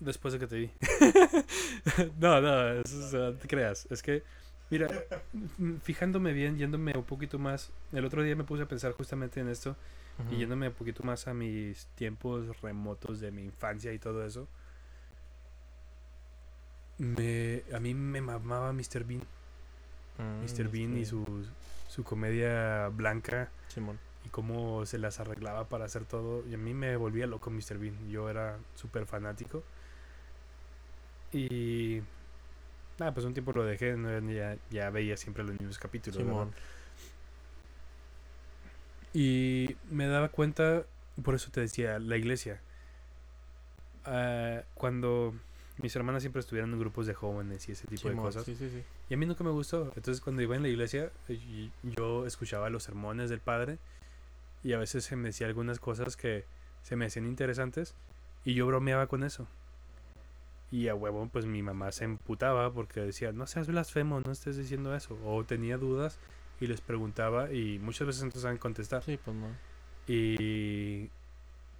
Después de que te vi. no, no, eso es, no te creas. Es que Mira, fijándome bien, yéndome un poquito más, el otro día me puse a pensar justamente en esto y yéndome un poquito más a mis tiempos remotos de mi infancia y todo eso. Me, a mí me mamaba Mr. Bean. Mm, Mr. Bean y este, su, su comedia blanca Simón. y cómo se las arreglaba para hacer todo. Y a mí me volvía loco Mr. Bean. Yo era súper fanático. Y. Nada, pues un tiempo lo dejé. ¿no? Ya, ya veía siempre los mismos capítulos. Y me daba cuenta, por eso te decía, la iglesia. Ah, cuando mis hermanas siempre estuvieron en grupos de jóvenes y ese tipo de cosas. Sí, sí, sí. Y a mí nunca me gustó. Entonces cuando iba en la iglesia, yo escuchaba los sermones del padre y a veces se me decía algunas cosas que se me hacían interesantes y yo bromeaba con eso. Y a huevo, pues mi mamá se emputaba porque decía, no seas blasfemo, no estés diciendo eso. O tenía dudas y les preguntaba y muchas veces no saben contestar. Sí, pues no. Y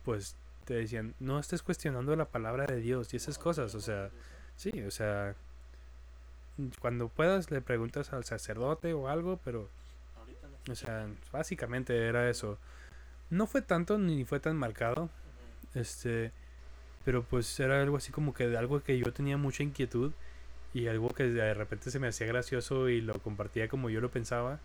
pues te decían, no estés cuestionando la palabra de Dios y esas cosas. O sea, sí, o sea, cuando puedas le preguntas al sacerdote o algo, pero, o sea, básicamente era eso. No fue tanto ni fue tan marcado, este, pero pues era algo así como que de algo que yo tenía mucha inquietud y algo que de repente se me hacía gracioso y lo compartía como yo lo pensaba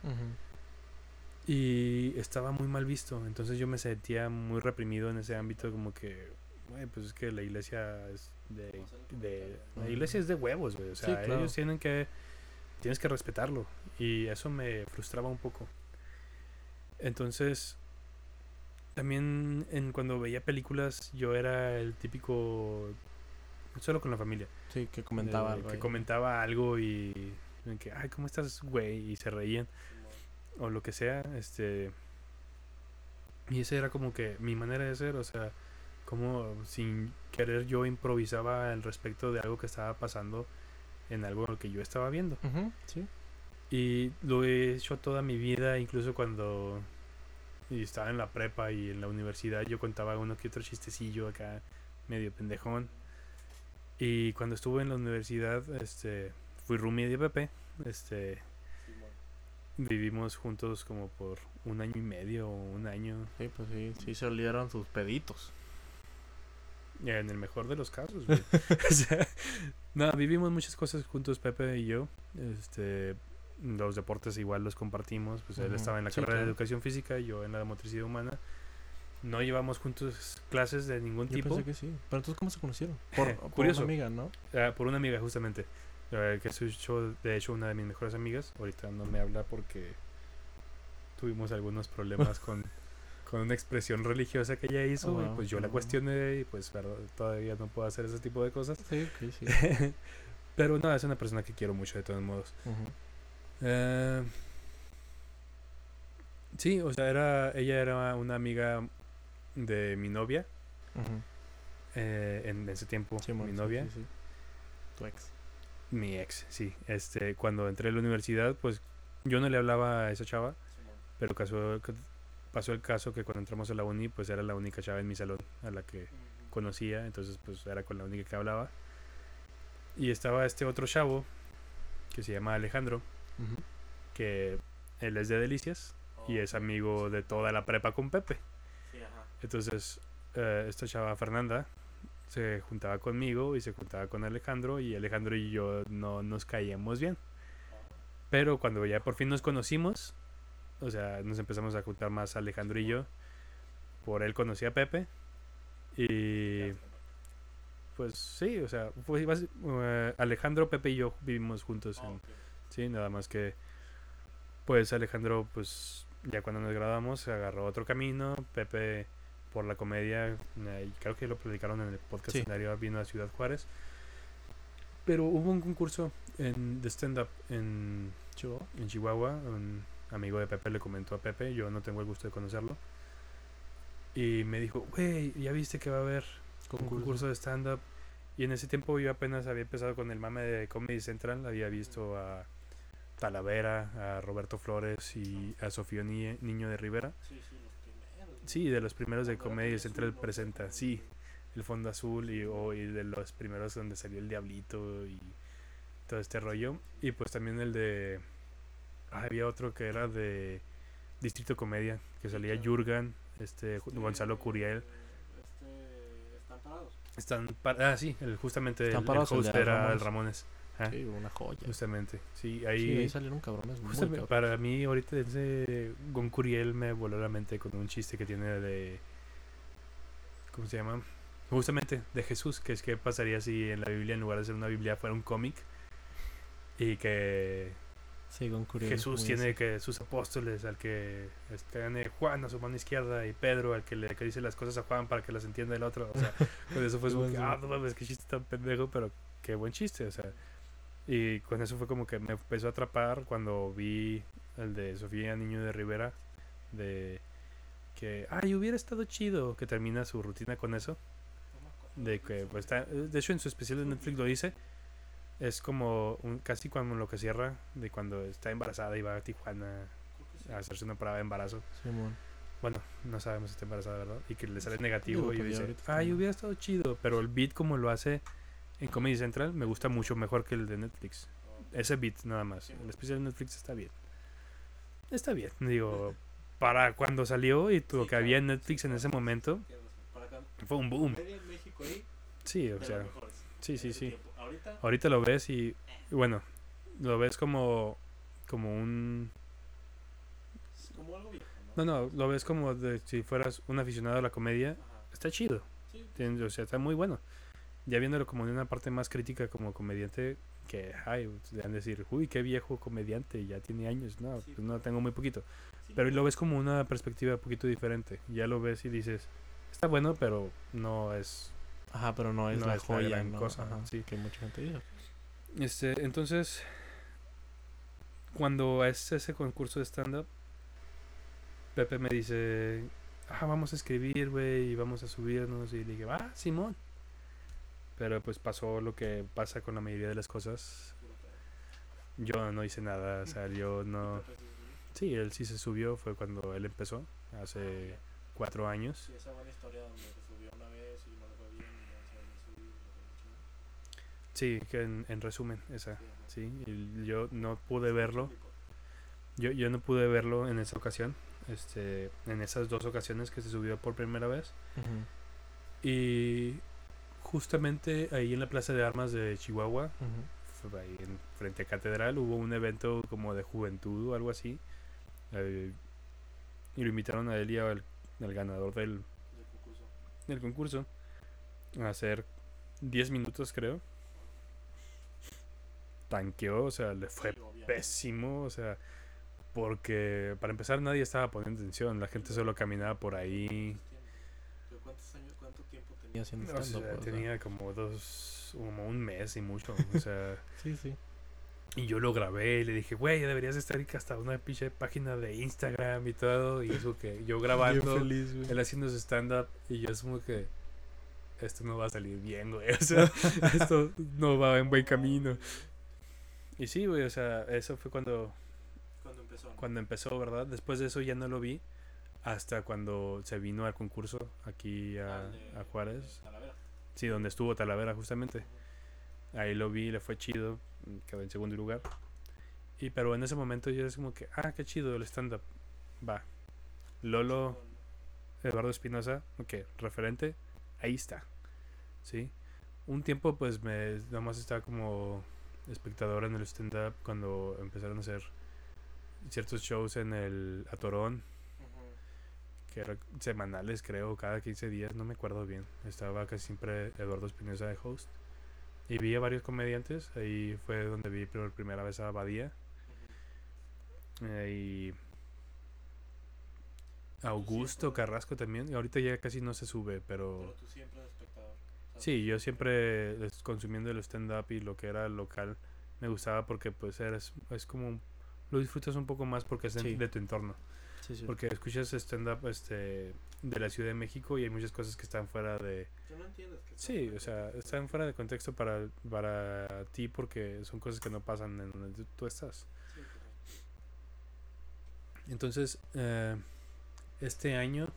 y estaba muy mal visto. Entonces yo me sentía muy reprimido en ese ámbito, como que, güey, pues es que la iglesia es de. de- la iglesia es de huevos, güey. O sea, Sí, claro. ellos tienen que. Tienes que respetarlo. Y eso me frustraba un poco. Entonces. También en cuando veía películas, yo era el típico. Solo con la familia. Sí, que comentaba de- algo. que ahí. comentaba algo y. en que, ay, ¿cómo estás, güey? Y se reían o lo que sea, este y esa era como que mi manera de ser, o sea, como sin querer yo improvisaba al respecto de algo que estaba pasando en algo que yo estaba viendo. Sí. Y lo he hecho toda mi vida, incluso cuando y estaba en la prepa y en la universidad, yo contaba uno que otro chistecillo acá, medio pendejón. Y cuando estuve en la universidad, este, fui roomie de Pepe, este, vivimos juntos como por un año y medio o un año, Sí, pues sí, sí se sus peditos. en el mejor de los casos. güey. o sea, no, vivimos muchas cosas juntos Pepe y yo, este, los deportes igual los compartimos, pues él Ujú, estaba en la sí, carrera de claro. educación física y yo en la de motricidad humana. No llevamos juntos clases de ningún Yo tipo. pensé que sí. Pero entonces, ¿cómo se conocieron? Por, por una amiga, ¿no? Ah, por una amiga, justamente. eh, que es de hecho una de mis mejores amigas. Ahorita no me habla porque tuvimos algunos problemas con, con una expresión religiosa que ella hizo. Oh, y pues yo la wow. cuestioné y pues verdad, todavía no puedo hacer ese tipo de cosas. Sí, ok, sí. Pero no, es una persona que quiero mucho de todos modos. Ujú. Eh, sí, o sea, era, ella era una amiga de mi novia. Eh, en ese tiempo, mi sí, novia. sí, sí. Tu ex. Mi ex, sí. Este, cuando entré a la universidad, pues yo no le hablaba a esa chava, pero pasó, pasó el caso que cuando entramos a la uni, pues era la única chava en mi salón a la que conocía, entonces pues era con la única que hablaba. Y estaba este otro chavo que se llama Alejandro, Que él es de Delicias y es amigo de toda la prepa con Pepe. Entonces, eh, esta chava Fernanda se juntaba conmigo y se juntaba con Alejandro y Alejandro y yo no nos caíamos bien. Pero cuando ya por fin nos conocimos, o sea, nos empezamos a juntar más Alejandro y yo. Por él conocí a Pepe y pues sí, o sea, fue eh, Alejandro, Pepe y yo vivimos juntos en, Sí, nada más que pues Alejandro pues ya cuando nos graduamos agarró otro camino, Pepe por la comedia, eh, creo que lo platicaron en el podcast Sí. anterior, vino a Ciudad Juárez. Pero hubo un concurso en, de stand-up en, Chihuahua. en Chihuahua, un amigo de Pepe le comentó a Pepe, yo no tengo el gusto de conocerlo. Y me dijo, güey, ya viste que va a haber un Concurso. concurso de stand-up. Y en ese tiempo yo apenas había empezado con el mame de Comedy Central. Había visto a Talavera, a Roberto Flores y a Sofía Ni- Niño de Rivera. Sí, de los primeros de Comedy Central presenta. Sí, el fondo azul y, o- y de los primeros donde salió el Diablito y todo este rollo. Y pues también el de. ah, había otro que era de Distrito Comedia, que salía Jurgan, este Gonzalo Curiel. Este, están parados. Están para, ah, sí, el, justamente el, Están el el host de era el Ramones. Sí, una joya. Justamente, sí, Sí, ahí. ahí salieron cabrones muy justamente cabrones. para mí, ahorita ese Gon Curiel me voló la mente con un chiste que tiene de. ¿Cómo se llama? Justamente de Jesús, que es que pasaría si en la Biblia, en lugar de ser una Biblia, fuera un cómic. Y que Sí. Jesús tiene que sus apóstoles, al que tiene Juan a su mano izquierda y Pedro al que le que dice las cosas a Juan para que las entienda el otro. O sea, con eso fue Bueno, ah, no mames, qué chiste tan pendejo, pero qué buen chiste, o sea. Y con eso fue como que me empezó a atrapar cuando vi el de Sofía Niño de Rivera, de que, ay, hubiera estado chido, que termina su rutina con eso. De que, pues, está, de hecho, en su especial de Netflix lo dice. Es como un, casi como lo que cierra de cuando está embarazada y va a Tijuana a hacerse una prueba de embarazo. Simón. Bueno, no sabemos si está embarazada, ¿verdad? Y que le sale negativo y dice, ay, mal". hubiera estado chido. Pero el beat como lo hace en Comedy Central me gusta mucho mejor que el de Netflix. Ese beat nada más. El especial de Netflix está bien. Está bien. Digo, para cuando salió y lo que había en Netflix en ese momento, fue un boom. Sí, o sea, sí, sí, sí. Ahorita, lo ves y, y bueno, lo ves como, como un... es como algo viejo, No, no, lo ves como de si fueras un aficionado a la comedia. Ajá. Está chido. Sí. O sea, está muy bueno. Ya viéndolo como en una parte más crítica como comediante, que, ay, van a decir, uy, qué viejo comediante, ya tiene años. No, Sí, pues no, tengo muy poquito. Sí, Pero lo ves como una perspectiva un poquito diferente. Ya lo ves y dices, está bueno, pero no es... Ajá, pero no es No la es la joya, gran ¿no? cosa, Ajá, sí. Que mucha gente dice. Este, entonces, cuando es ese concurso de stand-up, Pepe me dice, ah, vamos a escribir, güey, y vamos a subirnos. Y le dije, ah, Simón. Pero pues pasó lo que pasa con la mayoría de las cosas. Yo no hice nada, o sea, yo no... Sí, él sí se subió, fue cuando él empezó, hace cuatro años. Sí, esa buena historia donde se subió una vez y no le fue bien y ya se volvió a subir. y lo Sí, que en, en resumen, esa, sí. Y yo no pude verlo. Yo, yo no pude verlo en esa ocasión, este, en esas dos ocasiones que se subió por primera vez. Ujú, Y justamente ahí en la Plaza de Armas de Chihuahua, ahí en frente a Catedral, hubo un evento como de juventud o algo así. eh, y lo invitaron a él y al, al ganador del, Del concurso. del concurso a hacer 10 minutos, creo. Tanqueó, o sea, le fue Sí, pésimo, o sea, porque para empezar nadie estaba poniendo atención, la gente solo caminaba por ahí. ¿Pero ¿Cuántos años, cuánto tiempo tenía haciendo O stand-up? sea, o sea? tenía como dos, como un mes y mucho, o sea, Sí, sí. y yo lo grabé y le dije, güey, deberías estar hasta una pinche página de Instagram y todo, y eso que yo grabando, feliz, él haciendo su stand-up, y yo es como que, esto no va a salir bien, güey, o sea, esto no va en buen camino. Y sí, güey, o sea, eso fue cuando Cuando empezó. ¿no? cuando empezó, ¿verdad? Después de eso ya no lo vi hasta cuando se vino al concurso aquí a, de- a Juárez. Talavera. Sí, donde estuvo Talavera justamente. Ahí lo vi, le fue chido, quedó en segundo lugar. Y pero en ese momento yo es como que, ah, qué chido el stand-up. Va. Lolo, Eduardo Espinosa, ok, referente, ahí está. ¿Sí? Un tiempo pues me nada más estaba como espectador en el stand-up cuando empezaron a hacer ciertos shows en el Atorón. Que eran semanales creo, cada 15 días, no me acuerdo bien. Estaba casi siempre Eduardo Espinosa de host. Y vi a varios comediantes, ahí fue donde vi por primera vez a Badía. eh, y Augusto siempre- Carrasco también. Y ahorita ya casi no se sube, Pero pero... tú siempre eres espectador. ¿sabes? Sí, yo siempre consumiendo el stand-up y lo que era local me gustaba porque pues eres, es como... Lo disfrutas un poco más porque es Sí. de tu entorno. Sí, sí. Porque escuchas stand-up este, de la Ciudad de México y hay muchas cosas que están fuera de... Que no entiendes que Sí, o sea, están fuera de contexto para, para ti porque son cosas que no pasan en donde tú- estás. Sí. Entonces, eh, este año,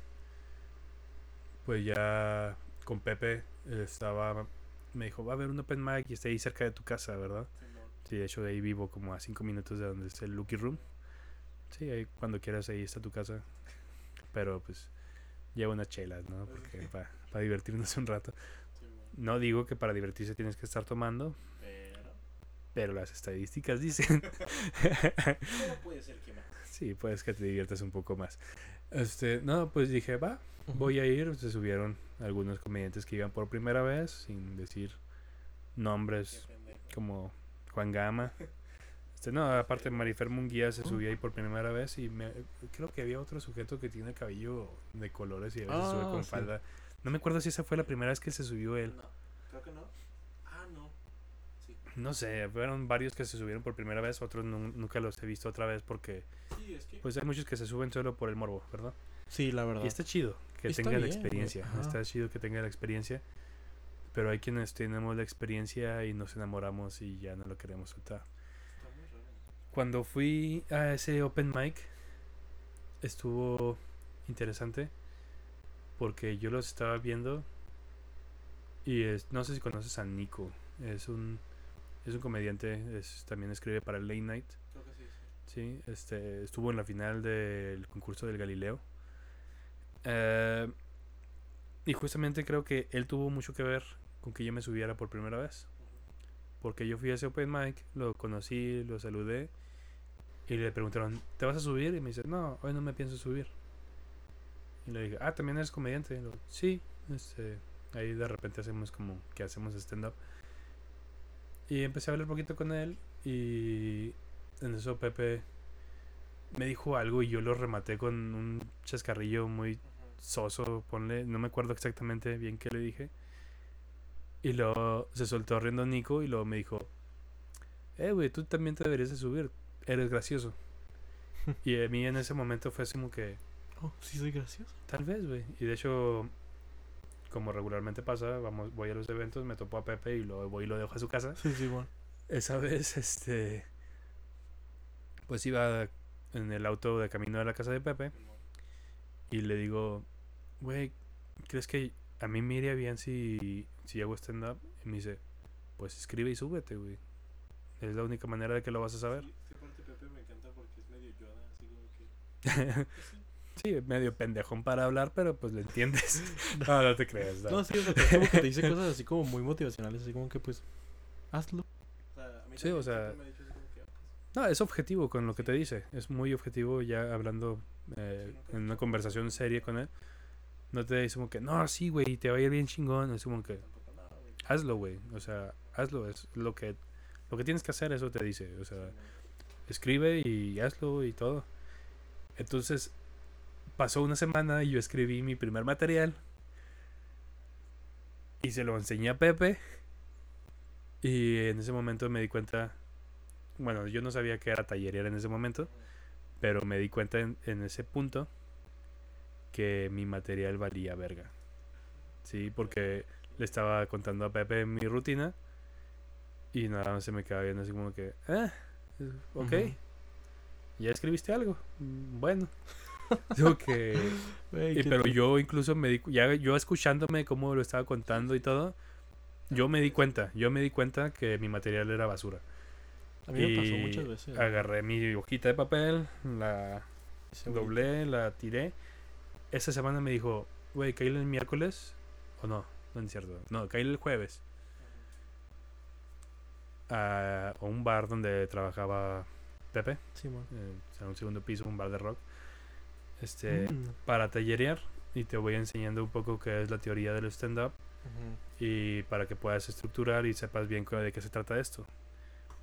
pues ya con Pepe eh, estaba, me dijo, va a haber un open mic y está ahí cerca de tu casa, ¿verdad? Sí, de hecho de ahí vivo como a cinco minutos de donde está el Lucky Room. Sí, ahí cuando quieras ahí está tu casa. Pero pues lleva unas chelas, ¿no? Porque para divertirnos un rato. No digo que para divertirse tienes que estar tomando, Pero. pero las estadísticas dicen. Pero puede ser que más. sí, puedes que te diviertas un poco más. Este, no, pues dije, va, voy a ir. Se subieron algunos comediantes que iban por primera vez, sin decir nombres como Juan Gama. Este, no, aparte Marifer Munguía se subió ahí por primera vez y me, creo que había otro sujeto que tiene cabello de colores y a veces sube Ah, con sí. falda. No me acuerdo si esa fue la primera vez que se subió él. No, creo que no. Ah, no. Sí. No sé, fueron varios que se subieron por primera vez, otros nu- nunca los he visto otra vez porque Sí, es que. pues hay muchos que se suben solo por el morbo, ¿verdad? Sí, la verdad. Y está chido que Está tenga la bien, experiencia. Está chido que tenga la experiencia. Pero hay quienes tenemos la experiencia y nos enamoramos y ya no lo queremos soltar. Cuando fui a ese open mic estuvo interesante porque yo los estaba viendo y es- no sé si conoces a Nico. Es un es un comediante, es, también escribe para Late Night. Creo que sí, sí. Sí, este, estuvo en la final del concurso del Galileo. Eh, y justamente creo que él tuvo mucho que ver con que yo me subiera por primera vez. Porque yo fui a ese open mic, lo conocí, lo saludé y le preguntaron, ¿te vas a subir? Y me dice, no, hoy no me pienso subir. Y le dije, ah, ¿también eres comediante? Sí, este, ahí de repente hacemos como que hacemos stand-up. Y empecé a hablar un poquito con él y en eso Pepe me dijo algo y yo lo rematé con un chascarrillo muy soso, ponle, no me acuerdo exactamente bien qué le dije. Y luego se soltó riendo Nico y luego me dijo, eh, güey, tú también te deberías de subir, eres gracioso. y a mí en ese momento fue así como que, Oh, sí, soy gracioso. tal vez, güey. Y de hecho, como regularmente pasa, vamos, voy a los eventos, me topo a Pepe y lo voy y lo dejo a su casa. Sí, sí, bueno. Esa vez, este, pues iba en el auto de camino a la casa de Pepe y le digo, güey, ¿crees que a mí me iría bien si, si hago stand-up? Y me dice, pues escribe y súbete, güey. Es la única manera de que lo vas a saber. Sí, esa parte de Pepe me encanta porque es medio Yoda, así como que. sí, medio pendejón para hablar, pero pues lo entiendes. no, no te creas. no. No, sí, o sea, como que te dice cosas así como muy motivacionales, así como que pues. Hazlo. Sí, o sea, No, es objetivo con lo que te dice. Es muy objetivo ya hablando eh, en una conversación seria con él. No te dice como que, no, sí, güey, te va a ir bien chingón. Es como que, hazlo, güey. O sea, hazlo. Es lo que, lo que tienes que hacer, eso te dice. O sea, escribe y hazlo y todo. Entonces, pasó una semana y yo escribí mi primer material. Y se lo enseñé a Pepe. Y en ese momento me di cuenta. Bueno, yo no sabía que era tallerear en ese momento. Pero me di cuenta en, en ese punto que mi material valía verga. Sí, porque le estaba contando a Pepe mi rutina. Y nada más se me quedaba viendo así como que, ah, ok. ¿Ya escribiste algo? "Mm, Bueno. Digo que... Y pero yo incluso me di... Ya yo escuchándome cómo lo estaba contando y todo, yo me di cuenta. Yo me di cuenta que mi material era basura. A mí me pasó y muchas veces. Agarré mi hojita de papel, la doblé, la tiré. Esa semana me dijo, güey, ¿caí el miércoles? ¿O no? No es cierto. No, caí el jueves. A un bar donde trabajaba Pepe. Sí, man. eh, un segundo piso, un bar de rock. Este, Mm. para tallerear. Y te voy enseñando un poco qué es la teoría del stand-up. Y para que puedas estructurar y sepas bien de qué se trata esto.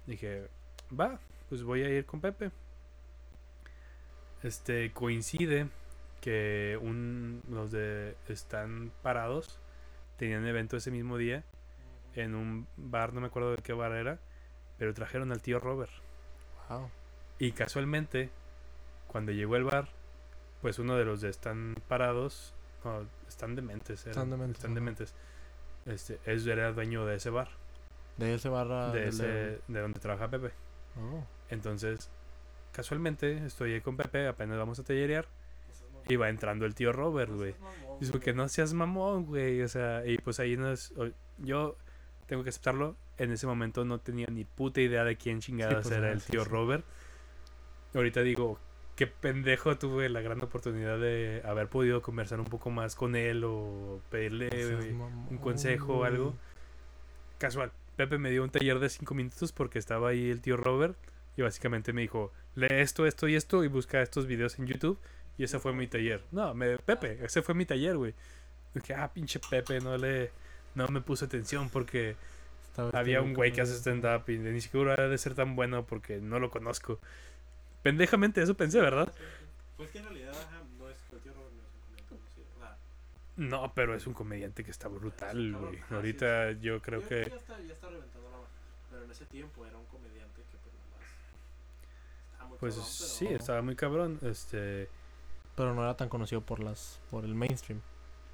Dije, va, pues voy a ir con Pepe. Este coincide que un, los de Están Parados tenían evento ese mismo día en un bar, no me acuerdo de qué bar era, pero trajeron al tío Robert. Wow. Y casualmente, cuando llegó el bar, pues uno de los de Están Parados, no, están dementes, eran, Están dementes, están dementes. Este, es, era dueño de ese bar, De ese barra. de, ese, de donde trabaja Pepe. Oh. Entonces, casualmente, estoy ahí con Pepe, apenas vamos a tallerear, y va entrando el tío Robert, güey. Dice, que no seas mamón, güey. O sea, y pues ahí nos. o- Yo tengo que aceptarlo. En ese momento no tenía ni puta idea de quién chingadas pues, era el sí, tío sí. Robert. Ahorita digo, qué pendejo tuve la gran oportunidad de haber podido conversar un poco más con él o pedirle eh, un consejo o algo. Casual. Pepe me dio un taller de cinco minutos porque estaba ahí el tío Robert y básicamente me dijo, lee esto, esto y esto y busca estos videos en YouTube. Y ese fue mi taller. No, me, Pepe, ese fue mi taller, güey. Dije, ah, pinche Pepe, no le... No me puso atención porque Estaba había este un güey que hace stand-up y ni siquiera ha de ser tan bueno porque no lo conozco. Pendejamente eso pensé, ¿verdad? Pues que en realidad ajá, no es Robert no es un comediante conocido. O sea, No, pero es un comediante que está brutal, Sí, güey. Ah, sí, Ahorita yo creo yo que... ya está, ya está reventando la mano. Pero en ese tiempo era un comediante que pues nomás estaba muy Pues cabrón, pero- sí, estaba muy cabrón. Este... Pero no era tan conocido por las por el mainstream.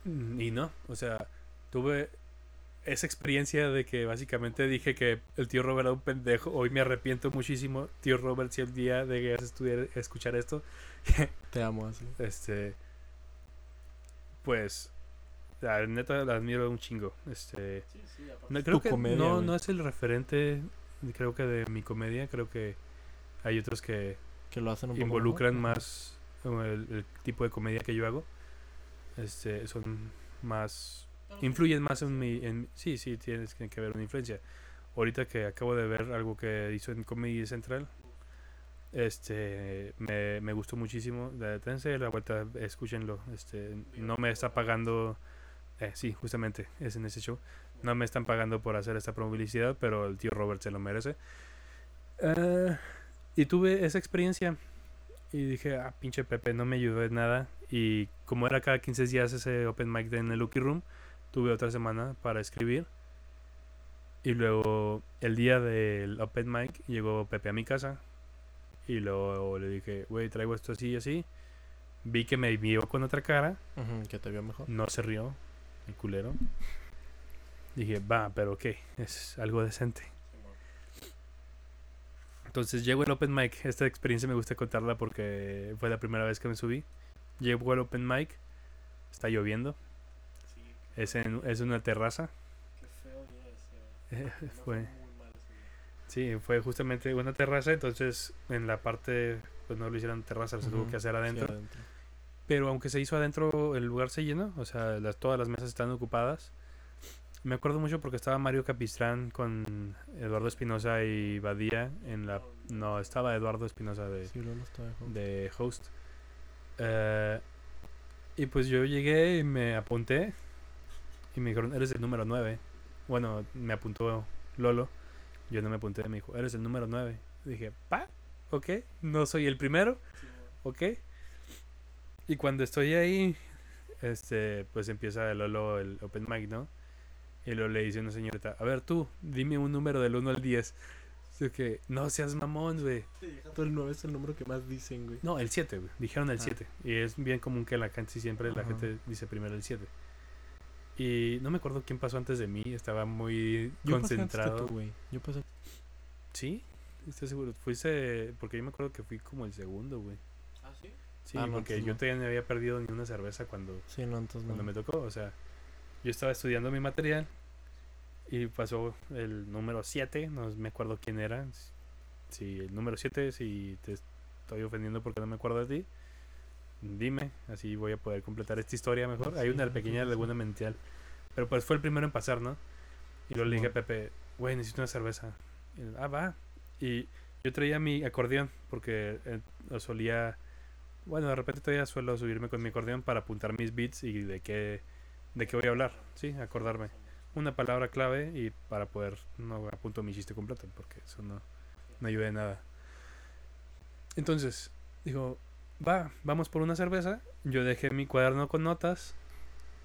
Y no, o sea, tuve esa experiencia de que básicamente dije que el tío Robert era un pendejo. Hoy me arrepiento muchísimo. Tío Robert, si el día de que estudiar, escuchar esto, Te amo así. este, pues, la neta la admiro un chingo. Este, Sí, sí, no, creo tu que comedia, no, no es el referente, creo que de mi comedia. Creo que hay otros que que lo hacen un involucran más el, el tipo de comedia que yo hago. Este, son más influyen más en mi en, sí sí tienes que, ver una influencia. Ahorita que acabo de ver algo que hizo en Comedy Central este me, me gustó muchísimo. De- dense la vuelta escúchenlo este no me está pagando eh, sí justamente es en ese show. No me están pagando por hacer esta publicidad pero el tío Robert se lo merece. Eh, y tuve esa experiencia y dije ah pinche Pepe no me ayudó en nada y como era cada 15 días ese open mic en el Lucky Room tuve otra semana para escribir. Y luego el día del open mic llegó Pepe a mi casa. Y luego le dije, güey, traigo esto así y así. Vi que me vio con otra cara. Que te vio mejor. No se rió, el culero. Dije, va, pero ¿qué? Es algo decente. Entonces llego al open mic. Esta experiencia me gusta contarla porque fue la primera vez que me subí. Llego al open mic. Está lloviendo. Es en es una terraza. qué feo día ese. Eh, fue muy mal ese día. Sí, fue justamente una terraza, entonces en la parte, pues no lo hicieron terraza, se tuvo que hacer sí, adentro. Pero aunque se hizo adentro, el lugar se llenó, o sea, las, todas las mesas están ocupadas. Me acuerdo mucho porque estaba Mario Capistrán con Eduardo Espinosa y Badía en la... No, estaba Eduardo Espinosa de, Sí, de host. Eh, y pues yo llegué y me apunté. Y me dijeron, eres el número 9. Bueno, me apuntó Lolo. Yo no me apunté, me dijo, eres el número 9. Dije, pa, ok, no soy el primero, ok. Y cuando estoy ahí, este, pues empieza Lolo el open mic, ¿no? Y luego le dice una señorita, a ver tú, dime un número del 1 al 10. Así que, no seas mamón, güey. Todo el 9 es el número que más dicen, güey. No, el 7, güey. Dijeron el Ah. 7. Y es bien común que la gente siempre la gente dice primero el 7. Y no me acuerdo quién pasó antes de mí. Estaba muy Yo pasé antes que concentrado. tú. Yo pasé. ¿Sí? Estoy seguro. Fuiste. Porque yo me acuerdo que fui como el segundo, güey. Ah, sí. Sí, Ah, porque entonces yo no. todavía no había perdido ni una cerveza cuando, Sí, no, entonces cuando no. me tocó. O sea, yo estaba estudiando mi material. Y pasó el número 7. No me acuerdo quién era. Si el número 7, si te estoy ofendiendo porque no me acuerdo de ti. Dime, así voy a poder completar esta historia mejor. Hay una pequeña laguna mental. Pero pues fue el primero en pasar, ¿no? Y luego le dije a. Pepe, güey, necesito una cerveza. Y él, ah, va. Y yo traía mi acordeón porque eh, solía... Bueno, de repente todavía suelo subirme con mi acordeón para apuntar mis beats y de qué, de qué voy a hablar. Sí, acordarme. Una palabra clave y para poder... No apunto mi chiste completo porque eso no, no ayuda de nada. Entonces, dijo, va, vamos por una cerveza. Yo dejé mi cuaderno con notas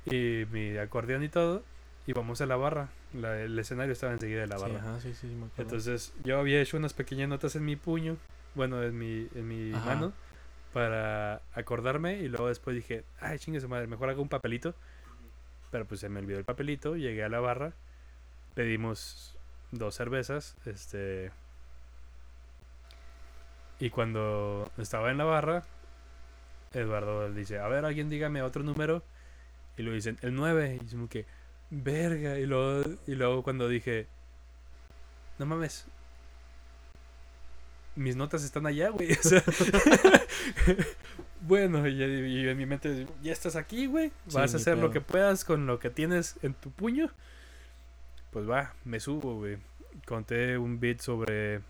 y mi acordeón y todo. Y vamos a la barra. La- el escenario estaba enseguida de la Sí, barra. ajá, sí, sí, sí, me acuerdo. Entonces yo había hecho unas pequeñas notas en mi puño, bueno, en mi, en mi Ajá. mano, para acordarme. Y luego después dije, ay, chingue su madre, mejor hago un papelito. Pero pues se me olvidó el papelito. Llegué a la barra, pedimos dos cervezas. Este. Y cuando estaba en la barra, Eduardo dice, a ver, alguien dígame otro número. Y lo dicen, el 9. Y como que, verga. Y luego, y luego cuando dije, no mames. Mis notas están allá, güey. O sea, bueno, y, y en mi mente, ya estás aquí, güey. Sí, Vas a hacer lo que puedas con lo que tienes en tu puño. Pues va, me subo, güey. Conté un beat sobre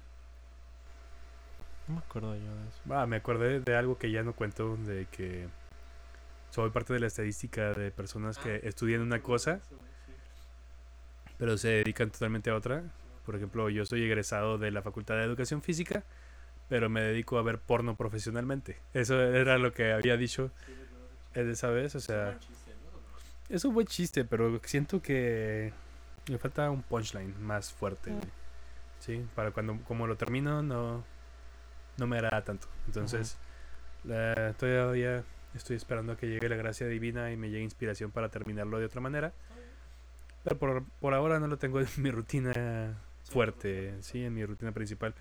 No me acuerdo yo de eso. Va, me acordé de algo que ya no cuento, de que soy parte de la estadística de personas que estudian una cosa, pero se dedican totalmente a otra. Por ejemplo, yo soy egresado de la Facultad de Educación Física, pero me dedico a ver porno profesionalmente. Eso era lo que había dicho esa vez, o sea... Es un buen chiste, pero siento que me falta un punchline más fuerte. güey. Sí, para cuando como lo termino no no me agrada tanto. Entonces, la- todavía estoy esperando a que llegue la gracia divina y me llegue inspiración para terminarlo de otra manera. Pero por, por ahora no lo tengo en mi rutina fuerte, sí, en mi rutina principal.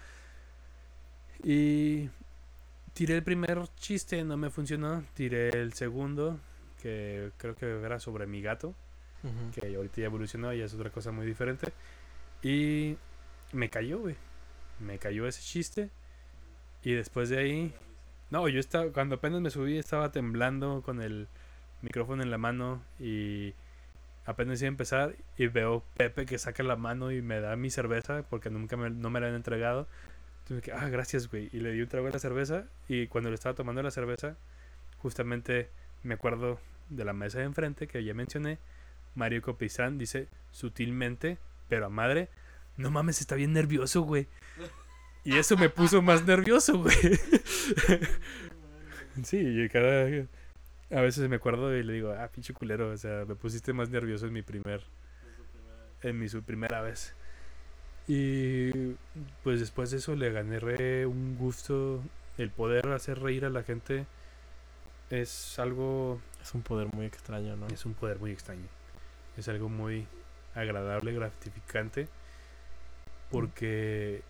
Y tiré el primer chiste, no me funcionó. Tiré el segundo, que creo que era sobre mi gato que ahorita ya evolucionó y es otra cosa muy diferente. Y me cayó, güey. Me cayó ese chiste. Y después de ahí... No, yo estaba... Cuando apenas me subí estaba temblando con el micrófono en la mano y apenas iba a empezar y veo Pepe que saca la mano y me da mi cerveza porque nunca me, no me la han entregado. Entonces, que, ah, gracias, güey. Y le di un trago la cerveza y cuando le estaba tomando la cerveza, justamente me acuerdo de la mesa de enfrente que ya mencioné. Mario Copizán dice sutilmente, pero a madre, no mames, está bien nervioso, güey. Y eso me puso más nervioso, güey. sí, cada... A veces me acuerdo y le digo, ah, pinche culero, o sea, me pusiste más nervioso en mi primer... En mi su primera vez. Y pues después de eso le gané re un gusto. El poder hacer reír a la gente es algo Es un poder muy extraño, ¿no? es un poder muy extraño. Es algo muy agradable, gratificante. Porque.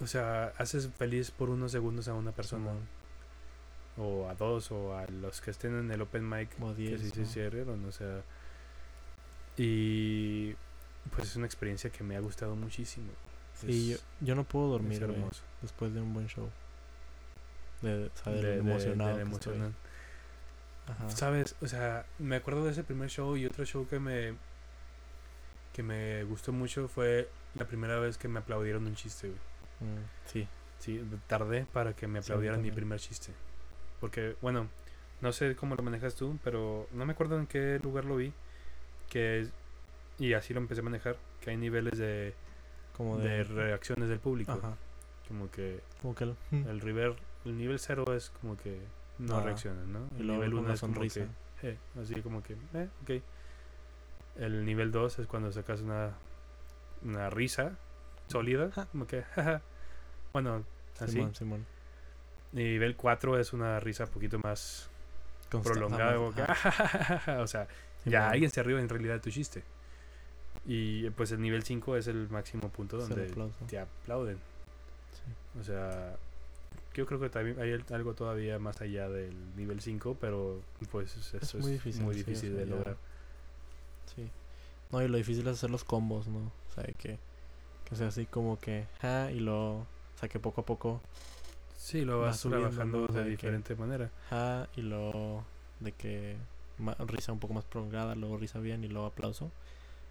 O sea, haces feliz por unos segundos a una persona. O a dos, o a los que estén en el open mic. Como Que 10. sí se ¿no? cierren, o sea. Y. Pues es una experiencia que me ha gustado muchísimo. Sí, yo, yo no puedo dormir, güey, hermoso. después de un buen show. De, o sea, de, De- emocionado que emoción. Ajá. ¿Sabes? O sea, me acuerdo de ese primer show y otro show que me que me gustó mucho fue la primera vez que me aplaudieron un chiste, güey. Mm, sí. Sí, tardé para que me Sí, aplaudieran mi primer chiste. Porque, bueno, no sé cómo lo manejas tú, pero no me acuerdo en qué lugar lo vi. Que es- y así lo empecé a manejar, que hay niveles de, Como de de... reacciones del público. Ajá. Como que Como que... el- el river, el nivel cero es como que no Ah, reaccionan, ¿no? El nivel una uno es como sonrisa. que, eh, así como que, eh, ok. El nivel 2 es cuando sacas una, una risa sólida, como que, jaja. Bueno, así. Simón, Simón. Y nivel 4 es una risa un poquito más prolongada, o sea, Simón. ya alguien se arriba en realidad de tu chiste. Y pues el nivel 5 es el máximo punto donde te aplauden. Sí. O sea, yo creo que también hay algo todavía más allá del nivel 5, pero pues eso es, muy difícil, muy de lograr. Sí. No, y lo difícil es hacer los combos, ¿no? O sea, que, que sea así como que, ja, y luego, o sea, que poco a poco, Sí, lo va vas subiendo, trabajando de que- diferente manera. ja, y luego de que risa un poco más prolongada, luego risa bien y luego aplauso.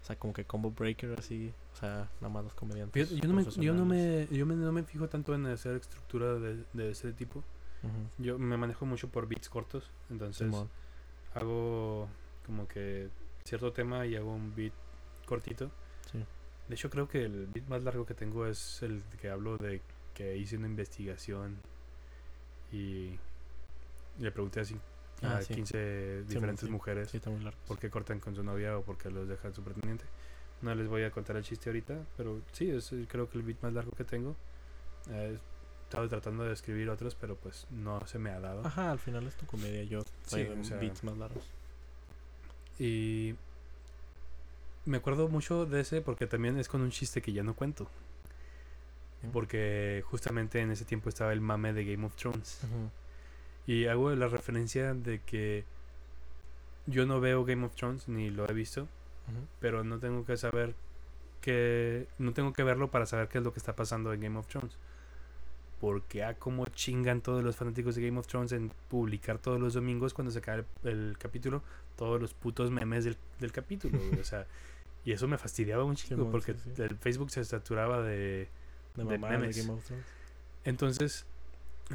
O sea, como que combo breaker así, o sea, nada más los comediantes. Yo no, me, yo, no, me, yo me- no me fijo tanto en hacer estructura de, de ese tipo. Yo me manejo mucho por beats cortos, entonces Simón. hago como que cierto tema y hago un beat cortito. Sí. De hecho, creo que el beat más largo que tengo es el que hablo de que hice una investigación y le pregunté así a Ah, sí. 15 Sí, diferentes sí. mujeres Sí, por qué cortan con su novia o por qué los dejan su pretendiente. No les voy a contar el chiste ahorita, pero sí, es eh, creo que el beat más largo que tengo. Eh, he estado tratando de escribir otros, pero pues no se me ha dado. Ajá, al final es tu comedia, yo Sí, traigo o sea- beats más largos. Y me acuerdo mucho de ese porque también es con un chiste que ya no cuento. Porque justamente en ese tiempo estaba el mame de Game of Thrones. Y hago la referencia de que yo no veo Game of Thrones ni lo he visto, pero no tengo que saber que no tengo que verlo para saber qué es lo que está pasando en Game of Thrones. Porque a cómo chingan todos los fanáticos de Game of Thrones en publicar todos los domingos cuando se cae el, el capítulo, todos los putos memes del, del capítulo, O sea, y eso me fastidiaba un chingo Simón, porque sí, sí. el Facebook se saturaba de, De de mamá de memes. Game of Thrones. entonces,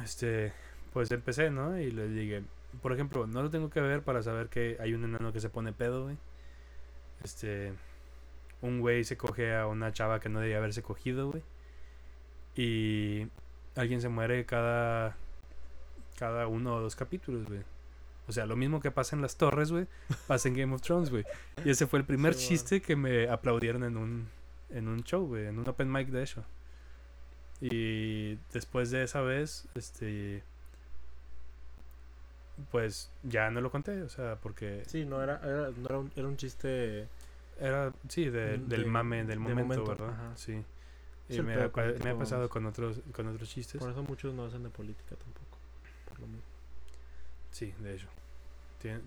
este, pues empecé, ¿no? Y le dije, por ejemplo, no lo tengo que ver para saber que hay un enano que se pone pedo, güey. Este, un güey se coge a una chava que no debía haberse cogido, güey. Y alguien se muere cada, cada uno o dos capítulos, güey. O sea, lo mismo que pasa en las torres, güey, pasa en Game of Thrones, güey. Y ese fue el primer Sí, bueno. chiste que me aplaudieron en un, en un show, güey, en un open mic de hecho. Y después de esa vez, este, pues ya no lo conté, o sea, porque Sí, no era, era, no era, un, era un chiste. era, sí, de- Mm, del de- mame, del de momento, momento, ¿verdad? ajá. Sí. Y me, ha, me ha pasado con otros, con otros chistes. Por eso muchos no hacen de política tampoco. Por lo mismo. Sí, de hecho. Tien-.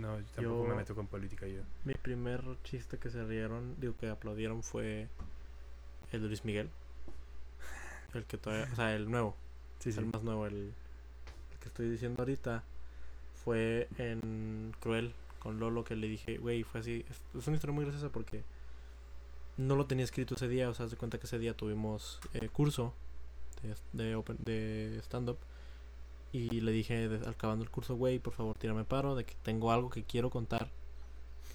No, yo tampoco me Yo- meto con política yo. Mi primer chiste que se rieron, digo que aplaudieron fue el de Luis Miguel. El que todavía, o sea, el nuevo, Sí, sí. el más nuevo, el, el que estoy diciendo ahorita, fue en Cruel con Lolo que le dije, güey, fue así. Es, es una historia muy graciosa porque no lo tenía escrito ese día, o sea, haz de cuenta que ese día tuvimos eh, curso de, de, open- de stand-up. Y le dije, de- al acabando el curso, güey, por favor, tírame paro de que tengo algo que quiero contar,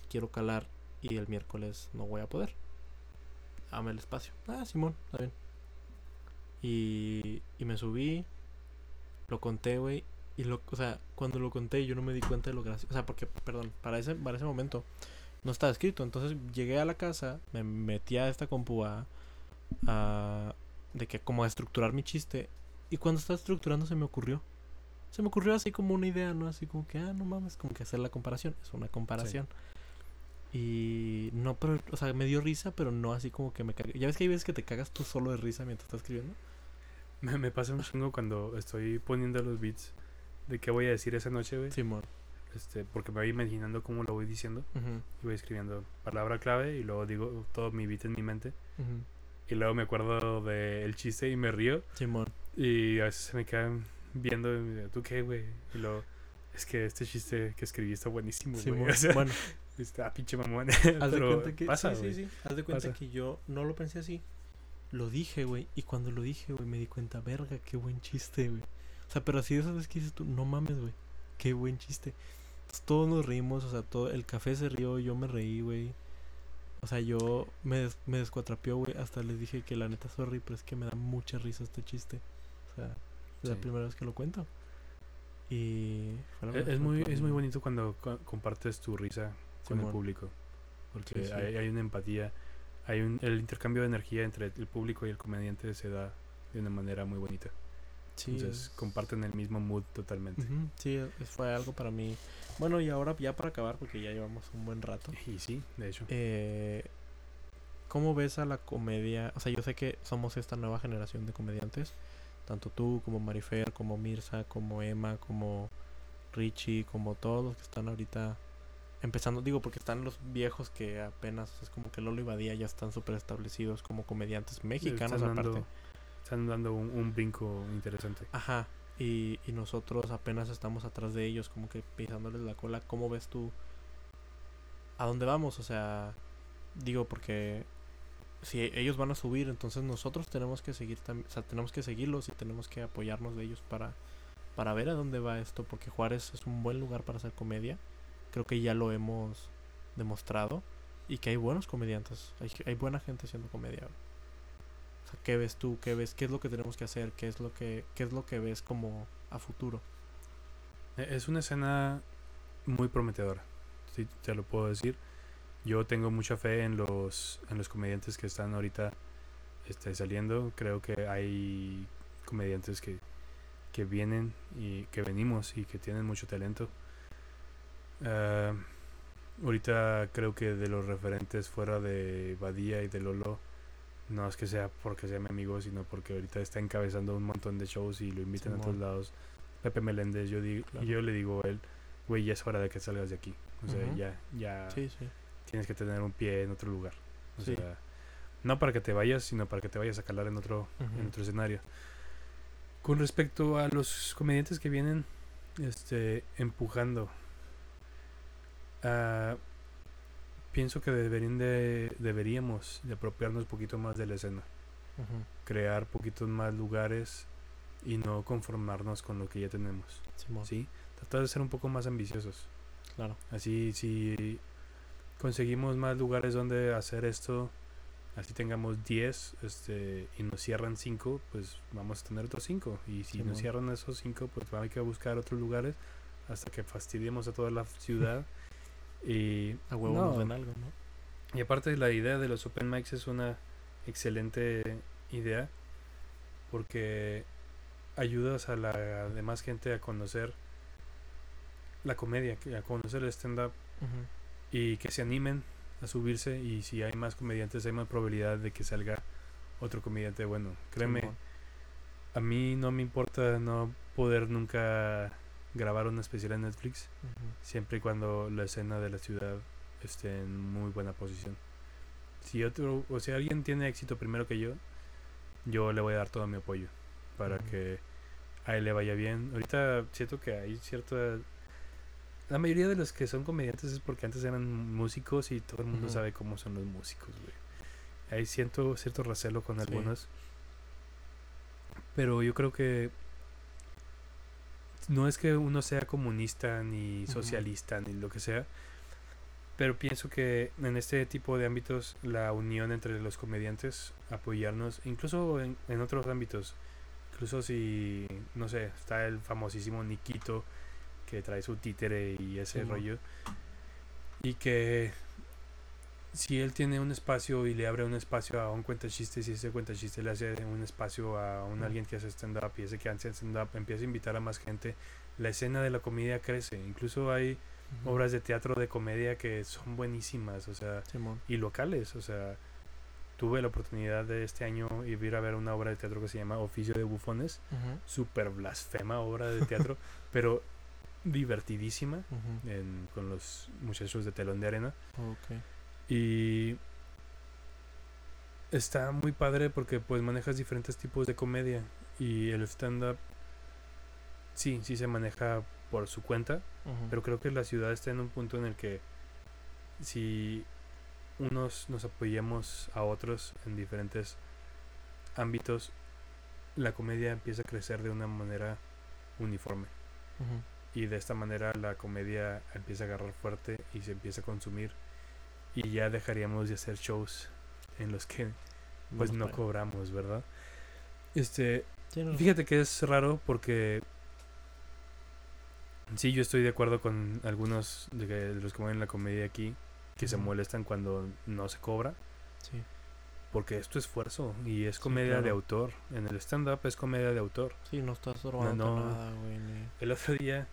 quiero calar y el miércoles no voy a poder. Dame el espacio. Ah, Simón, está bien. Y, y me subí, lo conté, güey. Y lo, o sea, cuando lo conté yo no me di cuenta de lo gracioso. O sea, porque, perdón, para ese, para ese momento no estaba escrito. Entonces llegué a la casa, me metí a esta compu a, a- de que como a estructurar mi chiste. Y cuando estaba estructurando se me ocurrió. Se me ocurrió así como una idea, ¿no? Así como que, ah, no mames, como que hacer la comparación. Es una comparación. Y no, pero, o sea, me dio risa, pero no así como que me cagué. Ya ves que hay veces que te cagas tú solo de risa mientras estás escribiendo. Me, me pasa un chingo cuando estoy poniendo los beats de qué voy a decir esa noche, güey. Simón. Este, porque me voy imaginando cómo lo voy diciendo. Ujú, Y voy escribiendo palabra clave y luego digo todo mi beat en mi mente. ujú. Y luego me acuerdo del chiste y me río. Simón. Y a veces se me quedan viendo, y me dicen, ¿tú qué, güey? Y luego, es que este chiste que escribí está buenísimo, güey. Simón. O sea, bueno, está pinche mamón. haz de cuenta que. pasa, sí, sí, sí. Haz de cuenta Pasa. que yo no lo pensé así. Lo dije, güey. Y cuando lo dije, güey, me di cuenta, verga, qué buen chiste, güey. O sea, pero así de esas veces que dices tú, no mames, güey. Qué buen chiste. Entonces, todos nos reímos, o sea, todo, el café se rió, yo me reí, güey. O sea, yo me, des- me descuatrapió, güey. Hasta les dije que la neta, sorry, pero es que me da mucha risa este chiste. O sea, es la primera vez que lo cuento. Y. la Es, muy, es muy bonito cuando co- compartes tu risa con el público. Porque Sí, sí. Hay, hay una empatía, hay un, el intercambio de energía entre el público y el comediante se da de una manera muy bonita. Sí, Entonces es- comparten el mismo mood totalmente. Ujú, Sí, es- fue algo para mí. Bueno, y ahora ya para acabar, porque ya llevamos un buen rato. Y sí, de hecho. Eh, ¿Cómo ves a la comedia? O sea, yo sé que somos esta nueva generación de comediantes. Tanto tú, como Marifer, como Mirza, como Emma, como Richie, como todos los que están ahorita empezando. Digo, porque están los viejos que apenas, es como que Lolo y Badía ya están súper establecidos como comediantes mexicanos están aparte. dando, están dando un, un brinco interesante. Ajá. Y, y nosotros apenas estamos atrás de ellos, como que pisándoles la cola. ¿Cómo ves tú? ¿A dónde vamos? O sea, digo, porque si ellos van a subir, entonces nosotros tenemos que seguir también, o sea, tenemos que seguirlos y tenemos que apoyarnos de ellos para, para ver a dónde va esto, porque Juárez es un buen lugar para hacer comedia. Creo que ya lo hemos demostrado y que hay buenos comediantes, hay, hay buena gente haciendo comedia. O sea, ¿qué ves tú? ¿Qué ves? ¿Qué es lo que tenemos que hacer? ¿Qué es lo que, qué es lo que ves como a futuro? E- Es una escena muy prometedora, te lo puedo decir. Yo tengo mucha fe en los, en los comediantes que están ahorita este, saliendo. Creo que hay comediantes que, que vienen y que venimos y que tienen mucho talento. Ah, ahorita creo que de los referentes fuera de Badía y de Lolo, no es que sea porque sea mi amigo, sino porque ahorita está encabezando un montón de shows y lo invitan a todos lados. Pepe Meléndez, yo, digo, Claro. yo le digo a él, güey, ya es hora de que salgas de aquí. O sea, ya, ya Sí, sí. tienes que tener un pie en otro lugar. O sea, no para que te vayas, sino para que te vayas a calar en otro, en otro escenario. Con respecto a los comediantes que vienen este, empujando, ah, pienso que deberían de, deberíamos de apropiarnos un poquito más de la escena, crear poquitos más lugares y no conformarnos con lo que ya tenemos. Simón, ¿sí? Tratar de ser un poco más ambiciosos. claro. Así, si conseguimos más lugares donde hacer esto, así tengamos 10 este, y nos cierran 5, pues vamos a tener otros 5. Y si Simón. nos cierran esos 5, pues hay que buscar otros lugares hasta que fastidiemos a toda la ciudad. y, A huevo no, nos den algo, ¿no? y aparte la idea de los open mics es una excelente idea porque ayudas a la demás gente a conocer la comedia, a conocer el stand-up y que se animen a subirse y si hay más comediantes hay más probabilidad de que salga otro comediante bueno. Créeme, a mí no me importa no poder nunca grabar una especial en Netflix siempre y cuando la escena de la ciudad esté en muy buena posición. Si otro, o si alguien tiene éxito primero que yo, yo le voy a dar todo mi apoyo para que a él le vaya bien. Ahorita siento que hay cierta la mayoría de los que son comediantes es porque antes eran músicos y todo el mundo sabe cómo son los músicos, güey. Hay siento cierto recelo con Sí. algunos. Pero yo creo que no es que uno sea comunista ni socialista ni lo que sea, pero pienso que en este tipo de ámbitos la unión entre los comediantes, apoyarnos, incluso en, en otros ámbitos, incluso si, no sé, está el famosísimo Nikito que trae su títere y ese rollo, y que si él tiene un espacio y le abre un espacio a un cuenta chistes y ese cuenta chistes le hace un espacio a un alguien que hace stand up y ese que hace stand up empieza a invitar a más gente, la escena de la comedia crece. Incluso hay obras de teatro de comedia que son buenísimas, o sea, Simón. y locales, o sea, tuve la oportunidad de este año ir a ver una obra de teatro que se llama Oficio de Bufones, Ujú. súper blasfema obra de teatro, pero divertidísima en- con los muchachos de telón de arena. Y está muy padre porque pues manejas diferentes tipos de comedia y el stand-up sí, sí se maneja por su cuenta, pero creo que la ciudad está en un punto en el que si unos nos apoyamos a otros en diferentes ámbitos, la comedia empieza a crecer de una manera uniforme. Y de esta manera la comedia empieza a agarrar fuerte y se empieza a consumir y ya dejaríamos de hacer shows en los que pues no cobramos, ¿verdad? Este, Sí, no, fíjate que es raro porque sí yo estoy de acuerdo con algunos de, que- de los que mueven la comedia aquí que se molestan cuando no se cobra Sí. porque es tu esfuerzo y es Sí, comedia de autor. En el stand up es comedia de autor. Sí, no estás robando no. nada, güey. ni- El otro día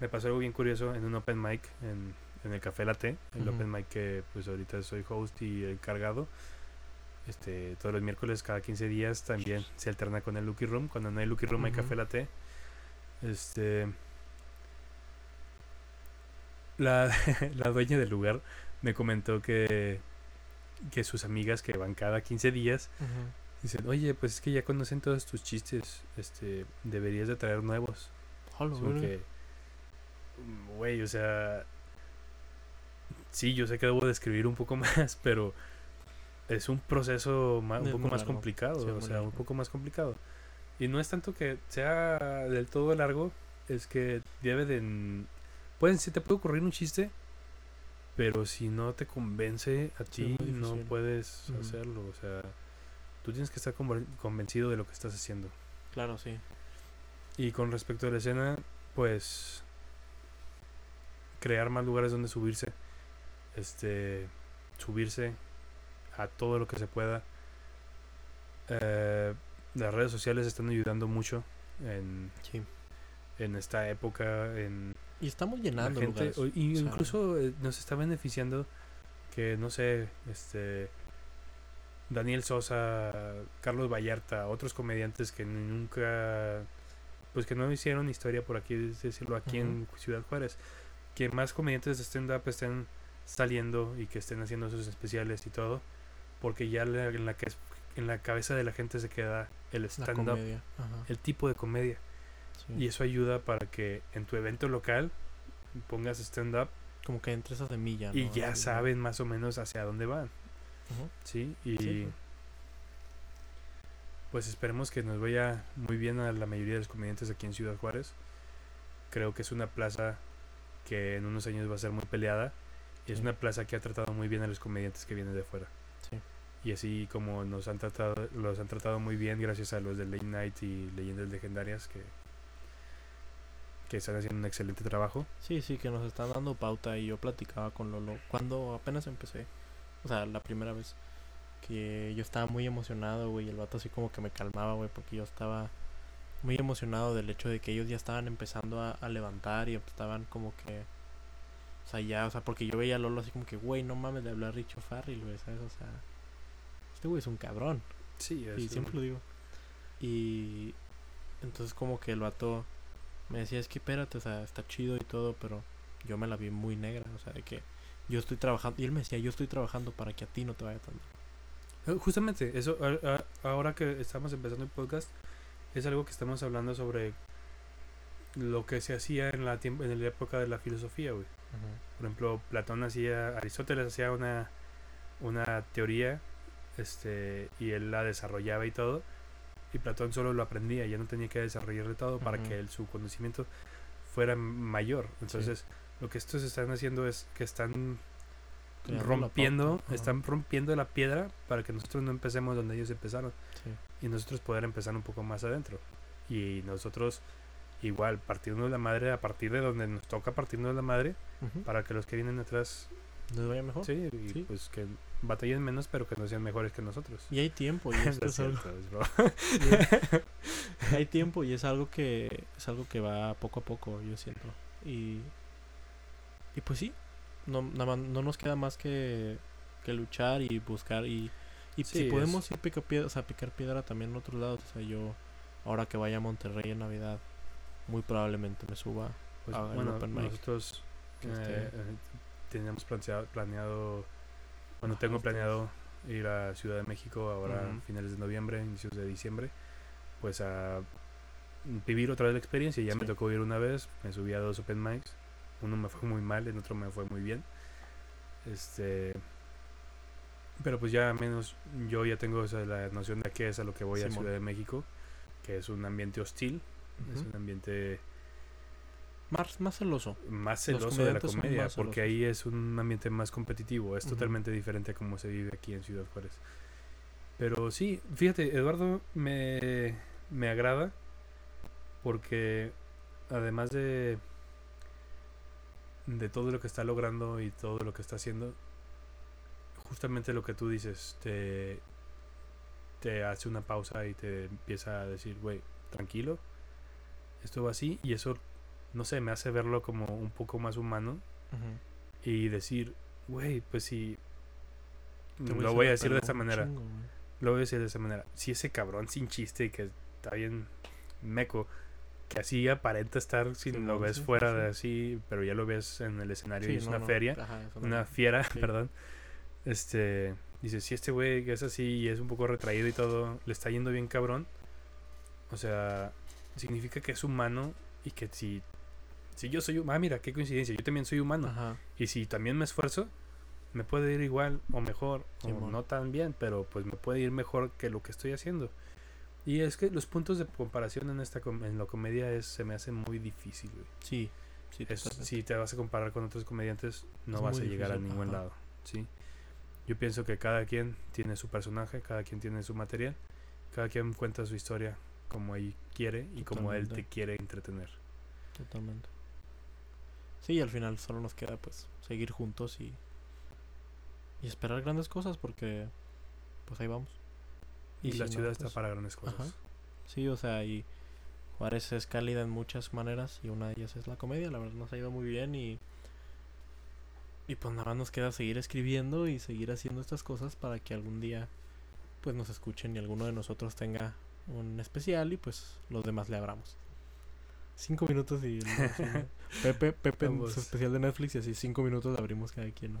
me pasó algo bien curioso en un open mic en, en el Café Latte, el Ujú. open mic que pues ahorita soy host y encargado. Este, todos los miércoles cada 15 días también se alterna con el Lucky Room. Cuando no hay Lucky Room hay. Café Latte. Este la, la dueña del lugar me comentó que que sus amigas que van cada 15 días dicen, "Oye, pues es que ya conocen todos tus chistes, este, deberías de traer nuevos." Mm, güey, o sea, sí, yo sé que debo de escribir un poco más, pero es un proceso un poco más largo, complicado, sí, o sea, un poco más complicado. Y no es tanto que sea del todo largo, es que debe de... Pueden, se te puede ocurrir un chiste, pero si no te convence a ti, no puedes hacerlo, o sea, tú tienes que estar convencido de lo que estás haciendo. Claro, sí. Y con respecto a la escena, pues crear más lugares donde subirse, este, subirse a todo lo que se pueda. Eh, las redes sociales están ayudando mucho en, Sí. en esta época, en Y estamos llenando gente, lugares. o- y o sea, incluso eh, nos está beneficiando que no sé, este Daniel Sosa, Carlos Vallarta, otros comediantes que nunca pues que no hicieron historia por aquí es decirlo aquí en Ciudad Juárez, que más comediantes de stand up estén saliendo y que estén haciendo sus especiales y todo, porque ya la- en la que en la cabeza de la gente se queda el stand-up, el tipo de comedia. sí. Y eso ayuda para que en tu evento local pongas stand-up Como que entre esa semilla. y ¿no? ya Así, saben más o menos hacia dónde van. ¿sí? Y Sí, pues esperemos que nos vaya muy bien a la mayoría de los comediantes aquí en Ciudad Juárez. Creo que es una plaza que en unos años va a ser muy peleada. Y es una plaza que ha tratado muy bien a los comediantes que vienen de fuera. Sí. Y así como nos han tratado, los han tratado muy bien gracias a los de Late Night y Leyendas Legendarias que, que están haciendo un excelente trabajo. Sí, sí, que nos están dando pauta y yo platicaba con Lolo cuando apenas empecé, o sea, la primera vez que yo estaba muy emocionado, güey, el vato así como que me calmaba, güey, porque yo estaba muy emocionado del hecho de que ellos ya estaban empezando a, a levantar y estaban como que, o sea, ya, o sea, porque yo veía a Lolo así como que, güey, no mames, le habló a Richo Farrell, güey, ¿sabes? O sea, este güey es un cabrón. Sí, Y siempre lo digo. Y entonces como que el vato me decía, es que espérate, o sea, está chido y todo, pero yo me la vi muy negra, o sea, de que yo estoy trabajando, y él me decía, yo estoy trabajando para que a ti no te vaya tan mal". Eh, Justamente, eso, ahora que estamos empezando el podcast, es algo que estamos hablando sobre lo que se hacía en la, en la época de la filosofía, güey. Por ejemplo, Platón hacía, Aristóteles hacía una, una teoría, este, y él la desarrollaba y todo, y Platón solo lo aprendía, ya no tenía que desarrollarle todo para que el- su conocimiento fuera mayor. Entonces, lo que estos están haciendo es que están Creando rompiendo, están rompiendo la piedra para que nosotros no empecemos donde ellos empezaron Sí. y nosotros poder empezar un poco más adentro. Y nosotros igual partirnos la madre a partir de donde nos toca partirnos la madre para que los que vienen atrás Les vaya mejor. sí, y sí. pues que batallen menos pero que no sean mejores que nosotros. Y hay tiempo, y esto es algo, cierto, es hay tiempo y es algo que es algo que va poco a poco, yo siento. Y y pues sí, no nada no nos queda más que que luchar y buscar y y Sí, si es- podemos ir picar piedra, o sea, picar piedra también en otros lados, o sea, yo ahora que vaya a Monterrey en Navidad muy probablemente me suba Pues, Ah, el bueno, open mic. nosotros eh, eh, teníamos planeado, planeado bueno, Ajá, tengo planeado ir a Ciudad de México ahora Ujú. finales de noviembre, inicios de diciembre, pues a vivir otra vez la experiencia. Ya me tocó ir una vez, me subí a dos open mics, uno me fue muy mal, el otro me fue muy bien. Este pero pues ya menos yo ya tengo o sea, la noción de qué es a lo que voy a. Ciudad de México, que es un ambiente hostil, es un ambiente más más celoso. más Los celoso de la comedia, porque celosos. ahí es un ambiente más competitivo, es totalmente diferente a cómo se vive aquí en Ciudad Juárez. Pero sí, fíjate, Eduardo me, me agrada porque además de de todo lo que está logrando y todo lo que está haciendo, justamente lo que tú dices, te, te hace una pausa y te empieza a decir, güey, tranquilo, esto va así, y eso, no sé, me hace verlo como un poco más humano y decir, güey, pues si lo voy a decir de un manera, chingo, lo voy a decir de esa manera, si ese cabrón sin chiste que está bien meco, que así aparenta estar si lo ves sí, fuera sí. de así, pero ya lo ves en el escenario y es no, una no, feria, ajá, una- fiera, perdón. Este, dice, si este güey que es así y es un poco retraído y todo, le está yendo bien cabrón. O sea, significa que es humano y que si si yo soy humano, ah, mira, qué coincidencia, yo también soy humano. Ajá. Y si también me esfuerzo, me puede ir igual o mejor, o no tan bien, pero pues me puede ir mejor que lo que estoy haciendo. Y es que los puntos de comparación en esta com- en la comedia es, se me hace muy difícil, güey. Sí, sí, Es- si te vas a comparar con otros comediantes, no Es vas a llegar a ningún ajá. lado, ¿sí? Yo pienso que cada quien tiene su personaje, cada quien tiene su material, cada quien cuenta su historia como él quiere y como él te quiere entretener. Totalmente. Sí, y al final solo nos queda pues seguir juntos y y esperar grandes cosas porque pues ahí vamos. Y, si la no, ciudad está pues, para grandes cosas. ajá. Sí, o sea, y Juárez es cálida en muchas maneras y una de ellas es la comedia, la verdad nos ha ido muy bien y y pues nada más nos queda seguir escribiendo y seguir haciendo estas cosas para que algún día pues nos escuchen y alguno de nosotros tenga un especial y pues los demás le abramos. Cinco minutos y el- Pepe, Pepe en su especial de Netflix y así cinco minutos abrimos cada quien, ¿no?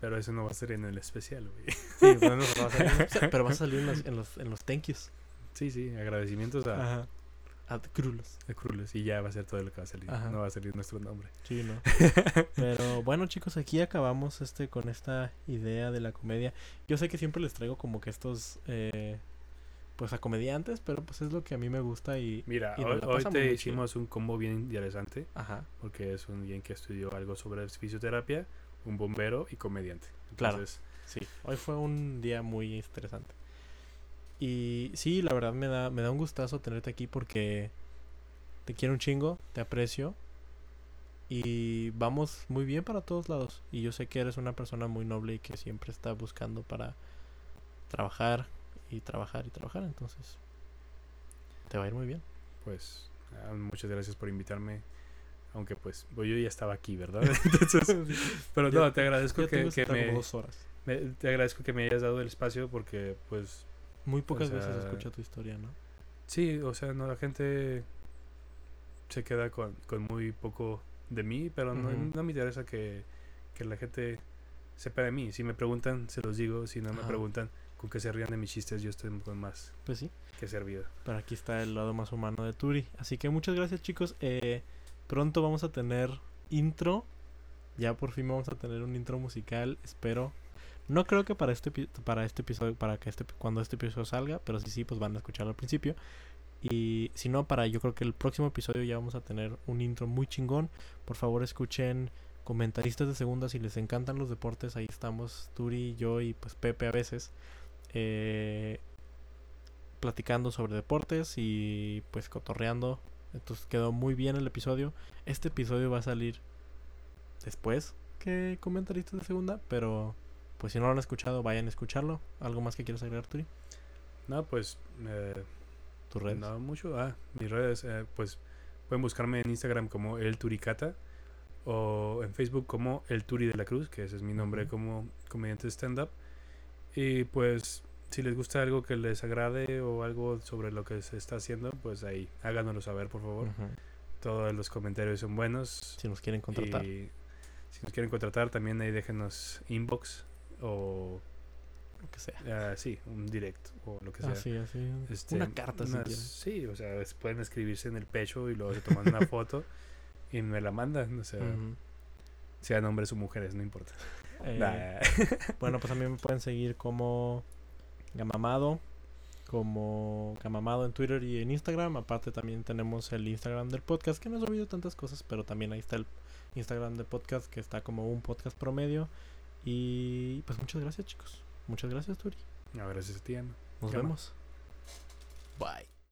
Pero eso no va a ser en el especial, güey. Sí, bueno, no va a salir, pero va a salir en los, en los, en los thank yous. Sí, sí, agradecimientos a, Ajá. A Crulos. a. Y ya va a ser todo lo que va a salir. Ajá. No va a salir nuestro nombre. Sí, no. Pero bueno, chicos, aquí acabamos este con esta idea de la comedia. Yo sé que siempre les traigo como que estos eh, pues a comediantes, pero pues es lo que a mí me gusta y Mira, Y hoy, hoy te hicimos un combo bien interesante. ajá, Porque es un bien que estudió algo sobre fisioterapia, un bombero y comediante. Claro. Sí, hoy fue un día muy interesante. Y sí, la verdad me da me da un gustazo tenerte aquí porque te quiero un chingo, te aprecio y vamos muy bien para todos lados. Y yo sé que eres una persona muy noble y que siempre está buscando para trabajar y trabajar y trabajar, entonces te va a ir muy bien. pues, ah, muchas gracias por invitarme. Aunque pues, yo ya estaba aquí, ¿verdad? Entonces, pero no, te agradezco Ya que, me, dos horas. me- te agradezco que me hayas dado el espacio porque pues Muy pocas veces sea, escucho tu historia, ¿no? sí, o sea, no la gente se queda con, con muy poco de mí, pero no, no me interesa que, que la gente sepa de mí. Si me preguntan, se los digo. Si no me preguntan, con que se rían de mis chistes, yo estoy con más Pues sí. que servido. Pero aquí está el lado más humano de Turi. Así que muchas gracias chicos. Eh, pronto vamos a tener intro. Ya por fin vamos a tener un intro musical. Espero. No creo que para este para este episodio, para que este cuando este episodio salga, pero sí sí, pues van a escucharlo al principio. Y si no, para yo creo que el próximo episodio ya vamos a tener un intro muy chingón. Por favor escuchen comentaristas de segunda si les encantan los deportes. Ahí estamos Turi, yo y pues Pepe a veces. Eh, platicando sobre deportes y pues cotorreando. Entonces quedó muy bien el episodio. Este episodio va a salir después que comentaristas de segunda, pero pues si no lo han escuchado, vayan a escucharlo. ¿Algo más que quieras agregar, Turi? No, pues eh, Tus redes. No mucho. Ah, mis redes, eh, pues pueden buscarme en Instagram como El Turicata o en Facebook como El Turi de la Cruz, que ese es mi nombre como comediante de stand-up. Y pues si les gusta algo que les agrade o algo sobre lo que se está haciendo, pues ahí háganoslo saber, por favor. Todos los comentarios son buenos. Si nos quieren contratar. Y si nos quieren contratar, también ahí déjenos inbox o Lo que sea. ah, sí, un direct o lo que sea. Así, así. Este, Una carta si quieren. Sí, o sea, pueden escribirse en el pecho y luego se toman una foto y me la mandan. O sea, sean hombres o mujeres, no importa. Eh, Nah. Bueno, pues también me pueden seguir como Gamamado, como Gamamado en Twitter y en Instagram. Aparte también tenemos el Instagram del podcast, que no he subido tantas cosas, pero también ahí está el Instagram del podcast, que está como un podcast promedio. Y pues muchas gracias chicos. Muchas gracias Turi. No, gracias a ti, Ana. Nos Gama. vemos. Bye.